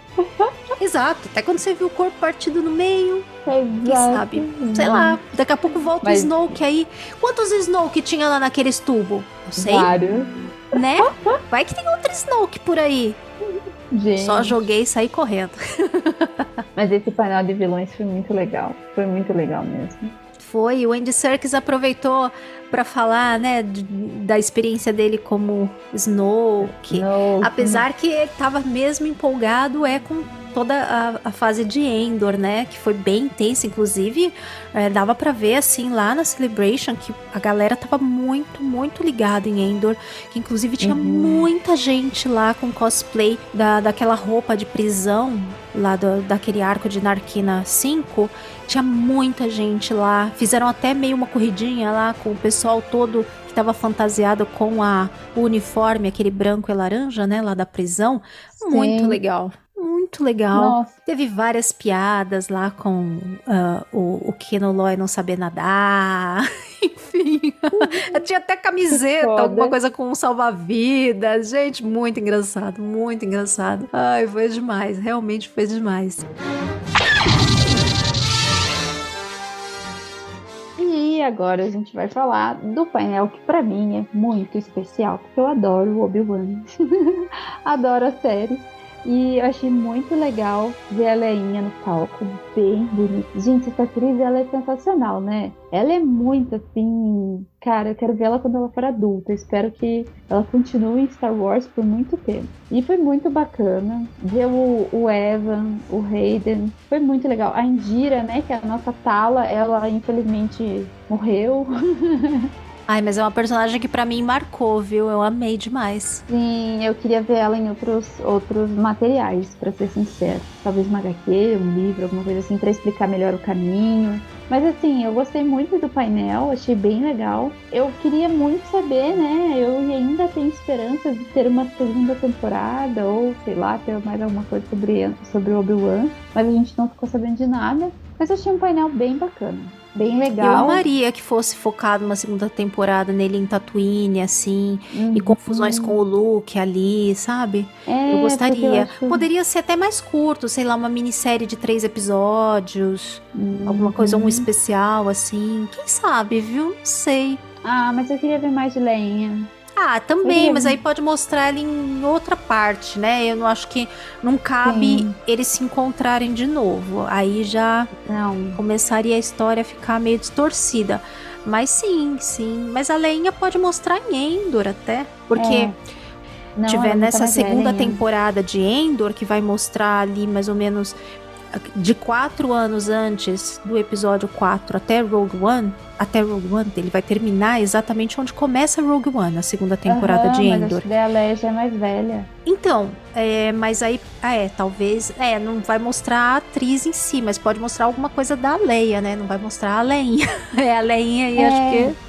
Exato, até quando você viu o corpo partido no meio. Exato. Quem sabe? Sei lá, daqui a pouco volta Mas... o Snoke aí. Quantos Snoke tinha lá naqueles tubos? Não sei. Vários. Né? Vai que tem outro Snoke por aí. Gente. Só joguei e saí correndo. Mas esse painel de vilões foi muito legal. Foi muito legal mesmo. Foi, o Andy Serkis aproveitou para falar, né, da experiência dele como Snoke. Não, Apesar que ele tava mesmo empolgado é com toda a, a fase de Endor, né, que foi bem intensa, inclusive é, dava pra ver assim lá na Celebration que a galera tava muito, muito ligada em Endor, que inclusive tinha Uhum. muita gente lá com cosplay da, daquela roupa de prisão lá do, daquele arco de Narquina 5, tinha muita gente lá, fizeram até meio uma corridinha lá com o pessoal todo que tava fantasiado com a, o uniforme, aquele branco e laranja, né, lá da prisão. Muito Sim. legal. Muito legal. Nossa, Teve várias piadas lá com ah, o, o Keno Loy não saber nadar. Enfim. Tinha até camiseta, alguma coisa com um salva-vidas. Gente, muito engraçado, muito engraçado. Ai, foi demais. Realmente foi demais. E agora a gente vai falar do painel que pra mim é muito especial, porque eu adoro o Obi-Wan. adoro a série. E eu achei muito legal ver a Leinha no palco, bem bonita. Gente, essa atriz, ela é sensacional, né? Ela é muito assim... Cara, eu quero ver ela quando ela for adulta. Eu espero que ela continue em Star Wars por muito tempo. E foi muito bacana ver o, o Evan, o Hayden. Foi muito legal. A Indira, né, que é a nossa Tala, ela infelizmente morreu. Ai, mas é uma personagem que pra mim marcou, viu? Eu amei demais. Sim, eu queria ver ela em outros, outros materiais, pra ser sincero. Talvez uma HQ, um livro, alguma coisa assim, pra explicar melhor o caminho. Mas assim, eu gostei muito do painel, achei bem legal. Eu queria muito saber, né? Eu ainda tenho esperança de ter uma segunda temporada, ou sei lá, ter mais alguma coisa sobre, sobre Obi-Wan. Mas a gente não ficou sabendo de nada. Mas eu achei um painel bem bacana. Bem legal. Eu amaria que fosse focado uma segunda temporada nele em Tatooine, assim, e Uhum. confusões com o Luke ali, sabe? É, Eu gostaria. acho- Poderia ser até mais curto, sei lá, uma minissérie de três episódios, alguma coisa, um Uhum. especial, assim. Quem sabe, viu? Não sei. Ah, mas eu queria ver mais de Leinha. Ah, também, Poderia. mas aí pode mostrar ele em outra parte, né? Eu não acho que não cabe Sim. eles se encontrarem de novo. Aí já Não. começaria a história a ficar meio distorcida. Mas sim, sim. Mas a Leinha pode mostrar em Endor até. Porque É. Não, tiver tá nessa segunda temporada de Endor, que vai mostrar ali mais ou menos de quatro anos antes do episódio 4 até Rogue One, até Rogue One, ele vai terminar exatamente onde começa Rogue One, a segunda temporada Aham, de mas Endor. daí a já é mais velha. Então, é, mas aí, ah, é, talvez, é, não vai mostrar a atriz em si, mas pode mostrar alguma coisa da Leia, né? Não vai mostrar a Leinha. é, a Leinha e É. acho que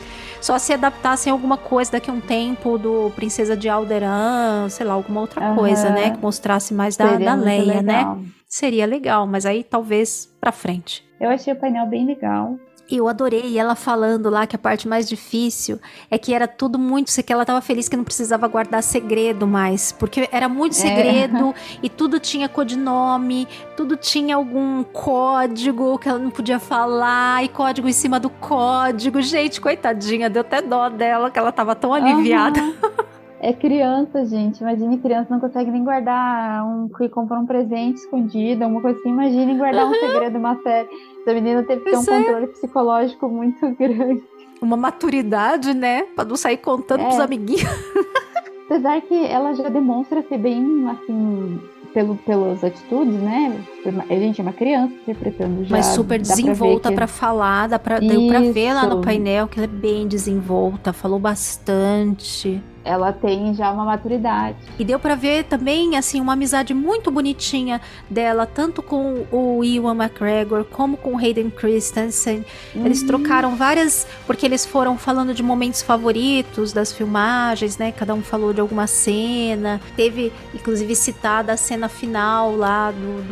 só se adaptassem alguma coisa daqui a um tempo do Princesa de Alderan, sei lá, alguma outra Aham. coisa, né? Que mostrasse mais da, Seria da Leia, né? Seria legal, mas aí talvez pra frente. Eu achei o painel bem legal. Eu adorei ela falando lá que a parte mais difícil é que era tudo muito. Que ela tava feliz que não precisava guardar segredo mais. Porque era muito É. segredo e tudo tinha codinome, tudo tinha algum código que ela não podia falar e código em cima do código. Gente, coitadinha, deu até dó dela que ela tava tão aliviada. Aham. É criança, gente. Imagine criança não consegue nem guardar um que comprou um presente escondido, alguma coisa assim. Imagine guardar um segredo uma série. Essa menina teve que ter um Pois é. controle psicológico muito grande. Uma maturidade, né? Pra não sair contando É. pros amiguinhos. Apesar que ela já demonstra ser bem, assim, pelo, pelas atitudes, né? A gente é uma criança interpretando já. Mas super desenvolta que- pra falar, dá pra, deu pra ver lá no painel que ela é bem desenvolta, falou bastante. Ela tem já uma maturidade. E deu pra ver também, assim, uma amizade muito bonitinha dela, tanto com o Ewan McGregor como com o Hayden Christensen. Eles Uhum. trocaram várias, porque eles foram falando de momentos favoritos das filmagens, né? Cada um falou de alguma cena. Teve, inclusive, citada a cena final lá do,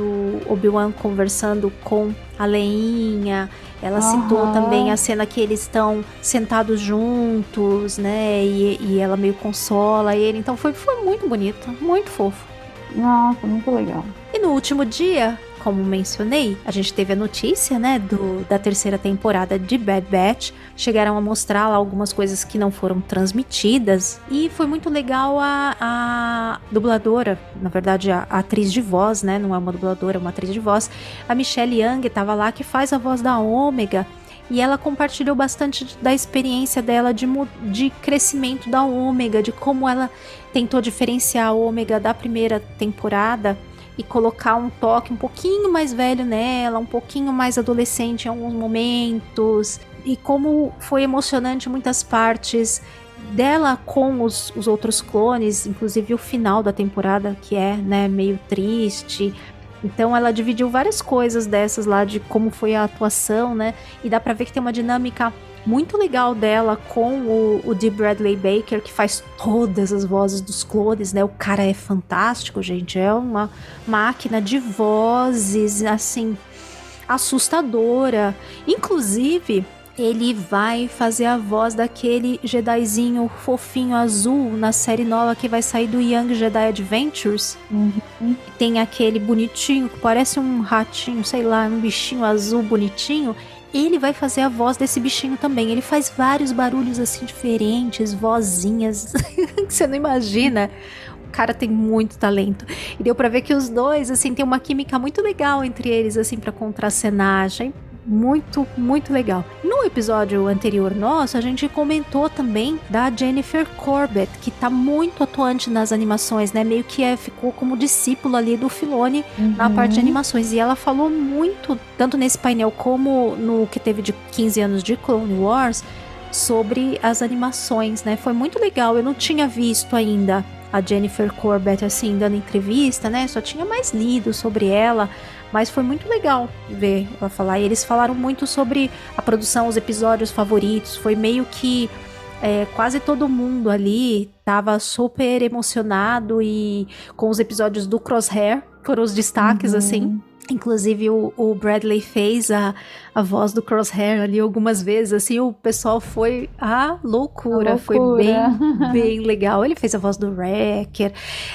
do Obi-Wan conversando com a Leinha. Ela citou Aham. também a cena que eles estão sentados juntos, né? E, e ela meio consola ele. Então foi, foi muito bonito, muito fofo. Nossa, muito legal. E no último dia, como mencionei, a gente teve a notícia, né, do, da terceira temporada de Bad Batch. Chegaram a mostrar lá algumas coisas que não foram transmitidas. E foi muito legal a, a dubladora, na verdade, a, a atriz de voz, né? Não é uma dubladora, é uma atriz de voz. A Michelle Young tava lá, que faz a voz da Ômega. e ela compartilhou bastante da experiência dela de, de crescimento da Ômega, de como ela tentou diferenciar a Ômega da primeira temporada e colocar um toque um pouquinho mais velho nela, um pouquinho mais adolescente em alguns momentos, e como foi emocionante muitas partes dela com os, os outros clones, inclusive o final da temporada, que é né, meio triste. Então ela dividiu várias coisas dessas lá de como foi a atuação, né? E dá pra ver que tem uma dinâmica muito legal dela com o, o D. Bradley Baker, que faz todas as vozes dos clones, né? O cara é fantástico, gente. É uma máquina de vozes, assim, assustadora. Inclusive, ele vai fazer a voz daquele Jedizinho fofinho azul na série nova que vai sair do Young Jedi Adventures. Uhum. Tem aquele bonitinho que parece um ratinho, sei lá, um bichinho azul bonitinho. Ele vai fazer a voz desse bichinho também. Ele faz vários barulhos assim diferentes, vozinhas que você não imagina O cara tem muito talento. E deu para ver que os dois, assim, tem uma química muito legal entre eles, assim, para contracenagem muito, muito legal. No episódio anterior nosso, a gente comentou também da Jennifer Corbett, que tá muito atuante nas animações, né? Meio que é, ficou como discípula ali do Filone uhum. na parte de animações. E ela falou muito, tanto nesse painel como no que teve de 15 anos de Clone Wars, sobre as animações, né? Foi muito legal. Eu não tinha visto ainda a Jennifer Corbett assim dando entrevista, né? Só tinha mais lido sobre ela, mas foi muito legal ver ela falar. E eles falaram muito sobre a produção, os episódios favoritos. Foi meio que é, quase todo mundo ali tava super emocionado e com os episódios do Crosshair foram os destaques, uhum. assim. Inclusive o, o, Bradley fez a, a voz do Crosshair ali algumas vezes, assim, o pessoal foi a loucura, a loucura. foi bem, bem legal. Ele fez a voz do Wrecker,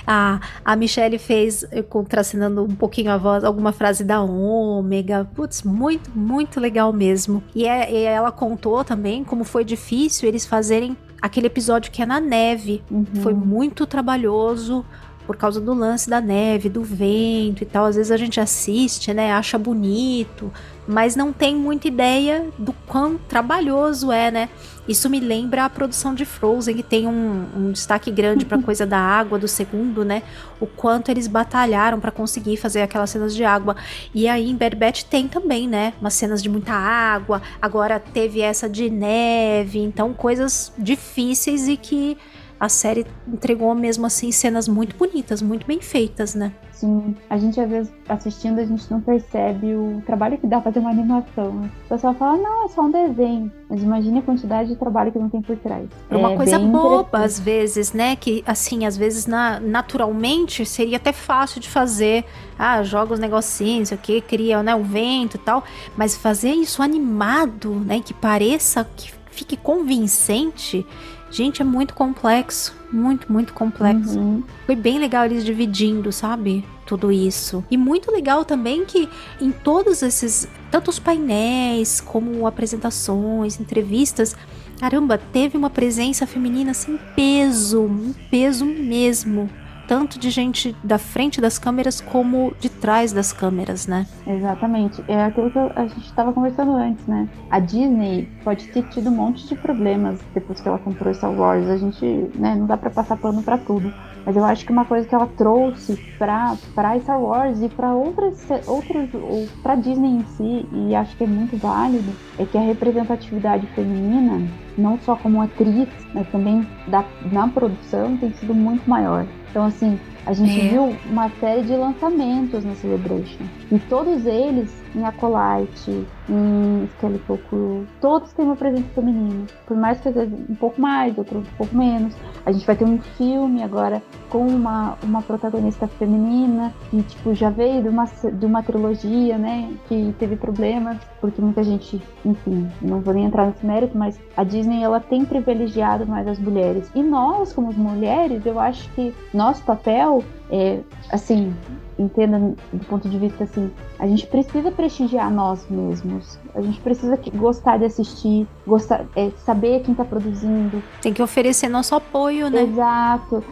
a, a Michelle fez, eh, contracenando um pouquinho a voz, alguma frase da Ômega, putz, muito, muito legal mesmo. E, é, e ela contou também como foi difícil eles fazerem aquele episódio que é na neve, uhum. foi muito trabalhoso, por causa do lance da neve, do vento e tal. Às vezes a gente assiste, né, acha bonito, mas não tem muita ideia do quão trabalhoso é, né? Isso me lembra a produção de Frozen, que tem um, um destaque grande para coisa da água do segundo, né? O quanto eles batalharam para conseguir fazer aquelas cenas de água. E aí em Batch tem também, né? Umas cenas de muita água. Agora teve essa de neve, então coisas difíceis e que a série entregou mesmo assim cenas muito bonitas, muito bem feitas, né? Sim, a gente às vezes assistindo a gente não percebe o trabalho que dá fazer uma animação. Né? O pessoal fala, não, é só um desenho. Mas imagine a quantidade de trabalho que não tem por trás. É uma coisa boba, às vezes, né? Que assim, às vezes na, naturalmente seria até fácil de fazer. Ah, joga os negocinhos, o que, cria né, o vento e tal. Mas fazer isso animado, né? Que pareça, que fique convincente Gente, é muito complexo. Muito, muito complexo. Uhum. Foi bem legal eles dividindo, sabe? Tudo isso. E muito legal também que em todos esses, tanto os painéis como apresentações, entrevistas, caramba, teve uma presença feminina sem assim, peso, um peso mesmo tanto de gente da frente das câmeras como de trás das câmeras, né? Exatamente. É aquilo que a gente estava conversando antes, né? A Disney pode ter tido um monte de problemas depois que ela comprou Star Wars. A gente, né, não dá para passar pano para tudo. Mas eu acho que uma coisa que ela trouxe para para Star Wars e para outras outros ou para Disney em si e acho que é muito válido é que a representatividade feminina não só como atriz, mas também da, na produção tem sido muito maior. Então, assim, a gente é. viu uma série de lançamentos na Celebration. E todos eles em Acolyte, em Skeleton Crew, todos têm uma presença feminina. Por mais que um pouco mais, outro um pouco menos. A gente vai ter um filme agora com uma, uma protagonista feminina, que tipo, já veio de uma, de uma trilogia, né? Que teve problemas, porque muita gente, enfim, não vou nem entrar nesse mérito, mas a Disney ela tem privilegiado mais as mulheres. E nós, como mulheres, eu acho que nosso papel papel, é, assim, entenda do ponto de vista assim, a gente precisa prestigiar nós mesmos. A gente precisa gostar de assistir, gostar, é, saber quem está produzindo. Tem que oferecer nosso apoio, né? Exato.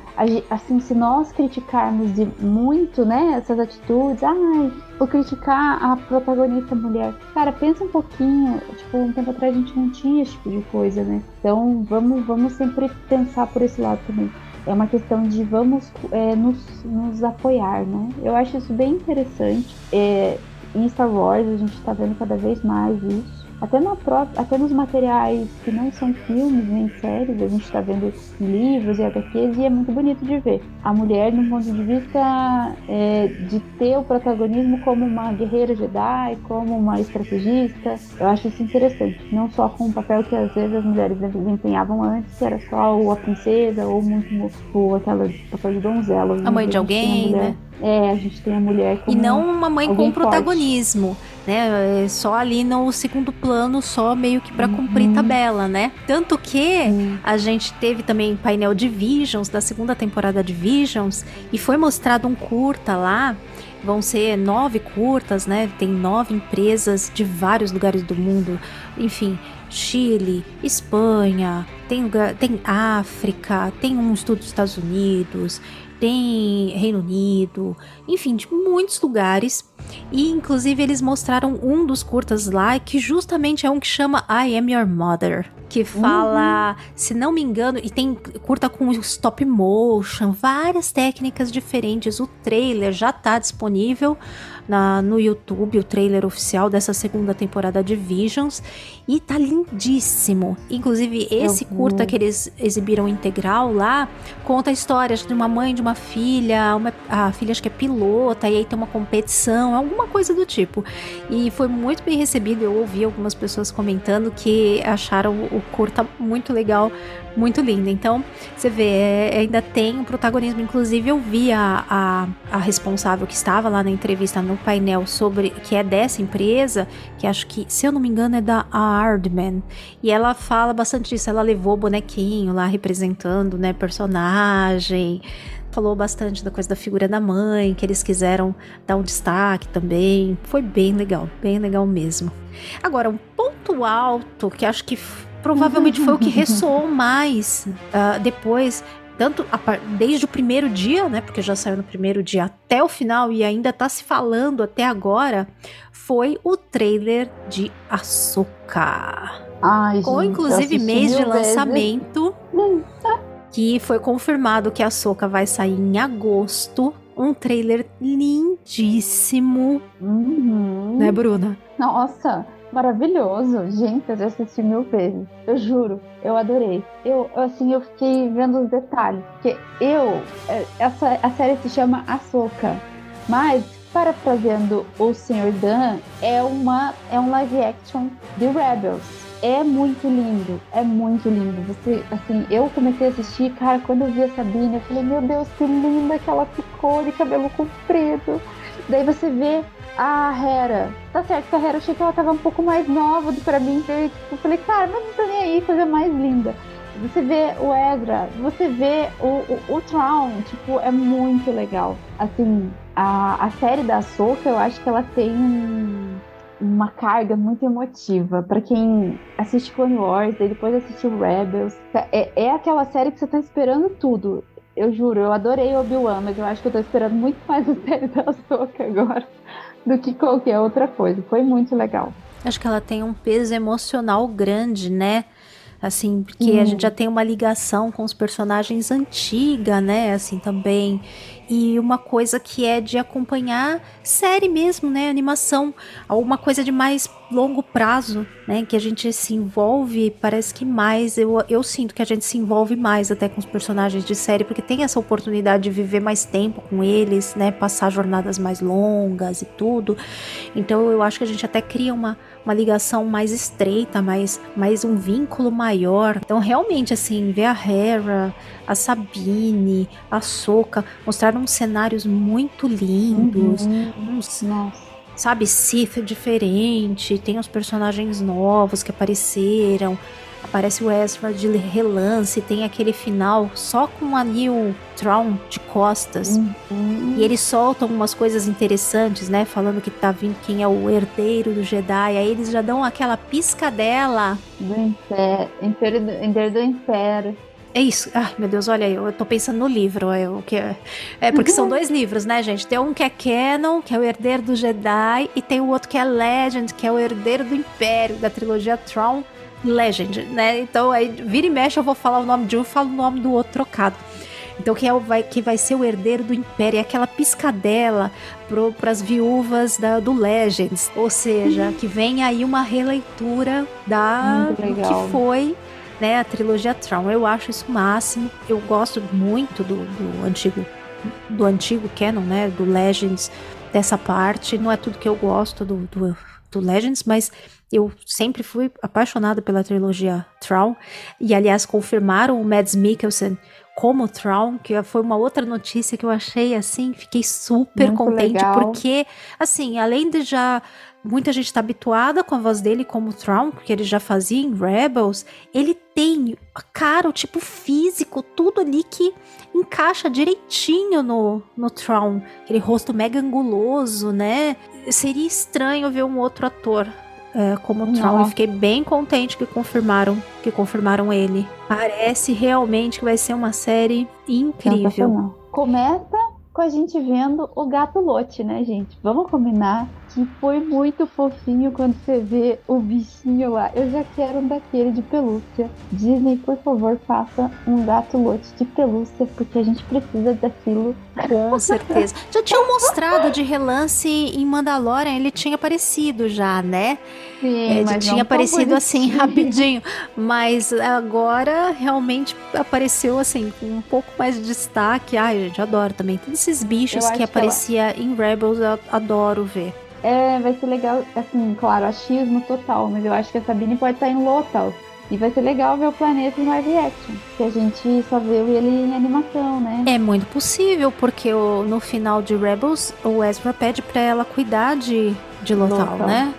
Assim, se nós criticarmos de muito, né, essas atitudes, ai, vou criticar a protagonista mulher. Cara, pensa um pouquinho, tipo, um tempo atrás a gente não tinha esse tipo de coisa, né? Então, vamos, vamos sempre pensar por esse lado também é uma questão de vamos é, nos, nos apoiar, né? Eu acho isso bem interessante. É, em Star Wars a gente está vendo cada vez mais isso. Até, na própria, até nos materiais que não são filmes nem séries, a gente está vendo livros e HQs e é muito bonito de ver. A mulher, no ponto de vista é, de ter o protagonismo como uma guerreira Jedi, como uma estrategista, eu acho isso interessante. Não só com o papel que às vezes as mulheres desempenhavam antes, que era só a princesa ou muito ou aquela papel de donzela. A mãe de alguém, né? É, a gente tem a mulher como E não uma mãe com protagonismo, forte. né? É só ali no segundo plano, só meio que para uhum. cumprir tabela, né? Tanto que uhum. a gente teve também painel de Visions, da segunda temporada de Visions, e foi mostrado um curta lá. Vão ser nove curtas, né? Tem nove empresas de vários lugares do mundo. Enfim, Chile, Espanha, tem, tem África, tem um estudo dos Estados Unidos, tem Reino Unido, enfim, de muitos lugares. E inclusive eles mostraram um dos curtas lá, que justamente é um que chama I Am Your Mother. Que fala, uhum. se não me engano, e tem curta com stop motion, várias técnicas diferentes. O trailer já tá disponível na, no YouTube, o trailer oficial dessa segunda temporada de Visions. E tá lindíssimo. Inclusive, esse curta que eles exibiram integral lá conta a história de uma mãe, de uma filha, uma, a filha acho que é pilota, e aí tem uma competição, alguma coisa do tipo. E foi muito bem recebido. Eu ouvi algumas pessoas comentando que acharam o curta muito legal, muito lindo. Então, você vê, é, ainda tem um protagonismo. Inclusive, eu vi a, a, a, responsável que estava lá na entrevista no painel sobre que é dessa empresa, que acho que, se eu não me engano, é da Hardman. E ela fala bastante disso. Ela levou o bonequinho lá representando, né, personagem falou bastante da coisa da figura da mãe, que eles quiseram dar um destaque também. Foi bem legal, bem legal mesmo. Agora, um ponto alto que acho que provavelmente foi o que ressoou mais uh, depois tanto a, desde o primeiro dia, né, porque já saiu no primeiro dia até o final e ainda tá se falando até agora, foi o trailer de Ahsoka. Ai, Com gente, inclusive mês de lançamento, que foi confirmado que a Ahsoka vai sair em agosto. Um trailer lindíssimo. Uhum. Né, Bruna? Nossa, maravilhoso. Gente, eu já assisti mil vezes. Eu juro, eu adorei. Eu, assim, eu fiquei vendo os detalhes. Porque eu, é, essa, a série se chama Açoka. Mas, parafraseando o Sr. Dan, é, uma, é um live action de Rebels é muito lindo, é muito lindo. Você, assim, eu comecei a assistir, cara, quando eu vi a Sabine, eu falei, meu Deus, que linda que ela ficou de cabelo comprido. Daí você vê a Hera. Tá certo que a Hera achei que ela tava um pouco mais nova do pra mim. Então eu falei, cara, mas não tô nem aí, coisa mais linda. Você vê o Ezra, você vê o, o, o Traum, tipo, é muito legal. Assim, a, a série da Ahsoka, eu acho que ela tem um, uma carga muito emotiva. para quem assiste Clone Wars e depois assistiu Rebels, é, é aquela série que você tá esperando tudo. Eu juro, eu adorei Obi-Wan, mas eu acho que eu tô esperando muito mais a série da Ahsoka agora do que qualquer outra coisa. Foi muito legal. Acho que ela tem um peso emocional grande, né? Assim, porque hum. a gente já tem uma ligação com os personagens antiga, né? Assim, também e uma coisa que é de acompanhar série mesmo, né? Animação, alguma coisa de mais longo prazo, né? Que a gente se envolve, parece que mais. Eu, eu sinto que a gente se envolve mais até com os personagens de série, porque tem essa oportunidade de viver mais tempo com eles, né? Passar jornadas mais longas e tudo. Então eu acho que a gente até cria uma, uma ligação mais estreita, mais, mais um vínculo maior. Então, realmente, assim, ver a Hera, a Sabine, a Soca mostraram cenários muito lindos. Uhum. Uns, Nossa sabe, Sith diferente, tem os personagens novos que apareceram. Aparece o Ezra de relance, tem aquele final só com a Neil Traum de costas. Uhum. E eles soltam umas coisas interessantes, né? Falando que tá vindo quem é o herdeiro do Jedi. Aí eles já dão aquela piscadela. Do Império, Império do, Império do Império. É isso. Ai, meu Deus, olha, eu tô pensando no livro. É, o que é, é porque são dois livros, né, gente? Tem um que é Canon, que é o herdeiro do Jedi, e tem o outro que é Legend, que é o herdeiro do Império, da trilogia Tron Legend, né? Então, aí, vira e mexe, eu vou falar o nome de um e falo o nome do outro trocado. Então, quem, é o, vai, que vai ser o herdeiro do Império? É aquela piscadela para as viúvas da, do Legends. Ou seja, que vem aí uma releitura da, que foi né, a trilogia Tron. Eu acho isso o máximo. Eu gosto muito do, do antigo do antigo canon, né, do Legends dessa parte. Não é tudo que eu gosto do, do, do Legends, mas eu sempre fui apaixonada pela trilogia Tron. E aliás confirmaram o Mads Mikkelsen como Tron, que foi uma outra notícia que eu achei assim, fiquei super Muito contente legal. porque assim, além de já muita gente tá habituada com a voz dele como Tron, porque ele já fazia em Rebels, ele tem a cara, o tipo físico, tudo ali que encaixa direitinho no, no Tron. Aquele rosto mega anguloso, né? Seria estranho ver um outro ator é, como Tron. Eu fiquei bem contente que confirmaram, que confirmaram ele. Parece realmente que vai ser uma série incrível. Começa com a gente vendo o gato Lote, né, gente? Vamos combinar que foi muito fofinho quando você vê o bichinho lá. Eu já quero um daquele de pelúcia. Disney, por favor, faça um gato Lote de pelúcia, porque a gente precisa daquilo. Com certeza. Já tinham mostrado de relance em Mandalorian, ele tinha aparecido já, né? Sim, É, mas tinha aparecido assim rapidinho, mas agora realmente apareceu assim com um pouco mais de destaque. Ai, gente, adoro também. Todos esses bichos Eu que que aparecia em Rebels, eu adoro ver. É, vai ser legal, assim, claro, achismo total, mas eu acho que a Sabine pode estar em Lothal. E vai ser legal ver o planeta em live action, que a gente só viu ele em animação, né? É muito possível, porque o- no final de Rebels, o Ezra pede pra ela cuidar de, de Lothal, Lothal. né?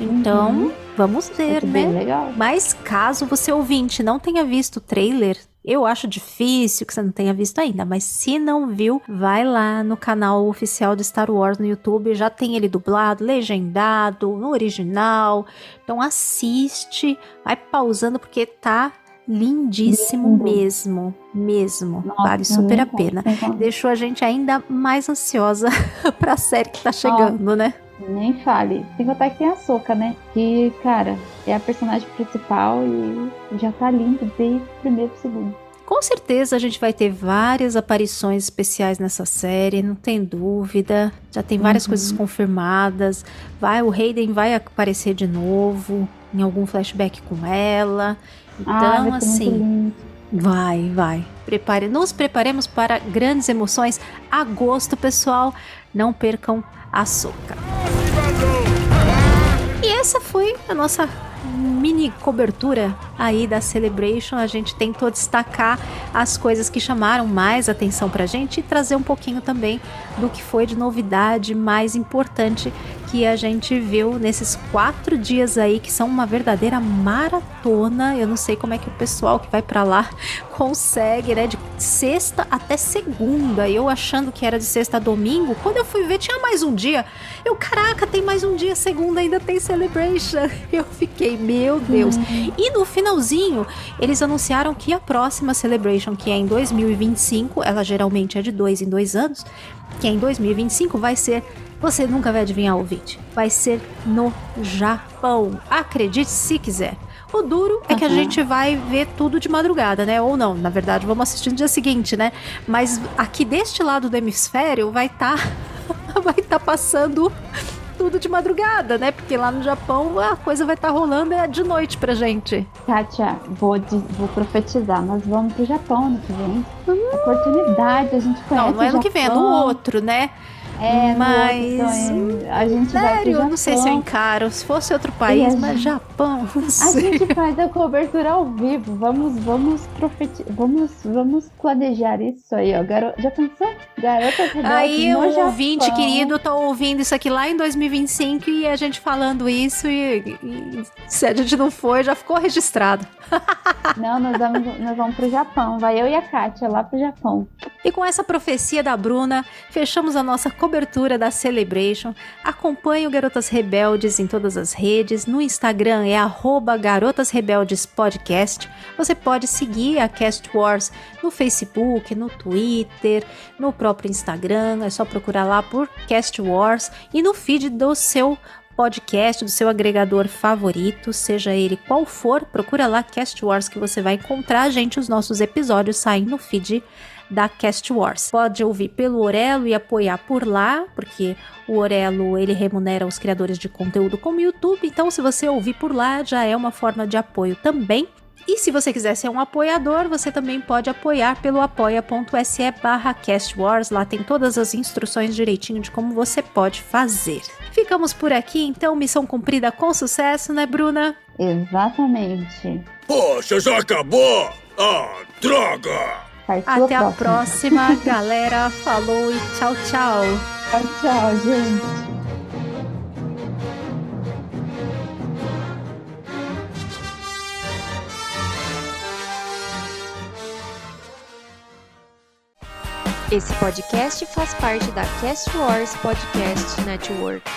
Então, Uhum. vamos ver, né? legal. Mas caso você ouvinte não tenha visto o trailer, eu acho difícil que você não tenha visto ainda, mas se não viu, vai lá no canal oficial de Star Wars no YouTube, já tem ele dublado, legendado, no original. Então assiste, vai pausando porque tá lindíssimo Lindo. mesmo, mesmo. Nossa, vale super nem a pena. Deixou a gente ainda mais ansiosa pra série que tá chegando, né? Nem fale. Sem contar que tem a Soca, né? Que, cara, é a personagem principal e já tá lindo desde o primeiro segundo. Com certeza a gente vai ter várias aparições especiais nessa série, não tem dúvida. Já tem várias Uhum. coisas confirmadas. Vai, o Hayden vai aparecer de novo em algum flashback com ela. Então, ah, vai ser assim, vai, vai. Prepare, nos preparemos para grandes emoções. Agosto, pessoal, não percam a soca. E essa foi a nossa mini cobertura aí da Celebration. A gente tentou destacar as coisas que chamaram mais atenção pra gente e trazer um pouquinho também do que foi de novidade mais importante que a gente viu nesses quatro dias aí, que são uma verdadeira maratona. Eu não sei como é que o pessoal que vai pra lá consegue, né? De sexta até segunda. Eu achando que era de sexta a domingo. Quando eu fui ver, tinha mais um dia. Eu, caraca, tem mais um dia, segunda ainda tem Celebration. Eu fiquei, meu Deus. E no finalzinho, eles anunciaram que a próxima Celebration, que é em 2025, ela geralmente é de dois em dois anos, que é em 2025 vai ser. Você nunca vai adivinhar o vídeo. Vai ser no Japão. Acredite se quiser. O duro é que a gente vai ver tudo de madrugada, né? Ou não, na verdade, vamos assistir no dia seguinte, né? Mas aqui deste lado do hemisfério vai estar vai estar passando tudo de madrugada, né? Porque lá no Japão a coisa vai estar rolando é de noite pra gente. Kátia, vou, vou profetizar. Nós vamos pro Japão ano que vem. Oportunidade, a gente conhece Não, não é o ano que vem, é no outro, né? É, Mas- a gente vai Sério, eu não sei se eu encaro. Se fosse outro país, a mas gente- Japão, A gente faz a cobertura ao vivo. Vamos, vamos profetizar. Vamos, vamos planejar isso aí, ó. Garo... Já pensou? Rebeldes Aí o Japão. ouvinte querido tá ouvindo isso aqui lá em 2025 e a gente falando isso e, e se a gente não foi, já ficou registrado. Não, nós vamos, nós vamos pro Japão. Vai eu e a Kátia lá pro Japão. E com essa profecia da Bruna, fechamos a nossa cobertura da Celebration. Acompanhe o Garotas Rebeldes em todas as redes. No Instagram é arroba Garotas Rebeldes Podcast. Você pode seguir a Cast Wars no Facebook, no Twitter, no próprio Instagram. É só procurar lá por Cast Wars e no feed do seu podcast, do seu agregador favorito, seja ele qual for, procura lá Cast Wars que você vai encontrar, gente, os nossos episódios saem no feed da Cast Wars. Pode ouvir pelo Orelo e apoiar por lá, porque o Orelo ele remunera os criadores de conteúdo como o YouTube, então se você ouvir por lá já é uma forma de apoio também. E se você quiser ser um apoiador, você também pode apoiar pelo apoia.se barra castwars. Lá tem todas as instruções direitinho de como você pode fazer. Ficamos por aqui, então, missão cumprida com sucesso, né, Bruna? Exatamente. Poxa, já acabou? Ah, droga! Até a próxima. próxima, galera. Falou e tchau, tchau. Tchau, tchau, gente. Esse podcast faz parte da Cast Wars Podcast Network.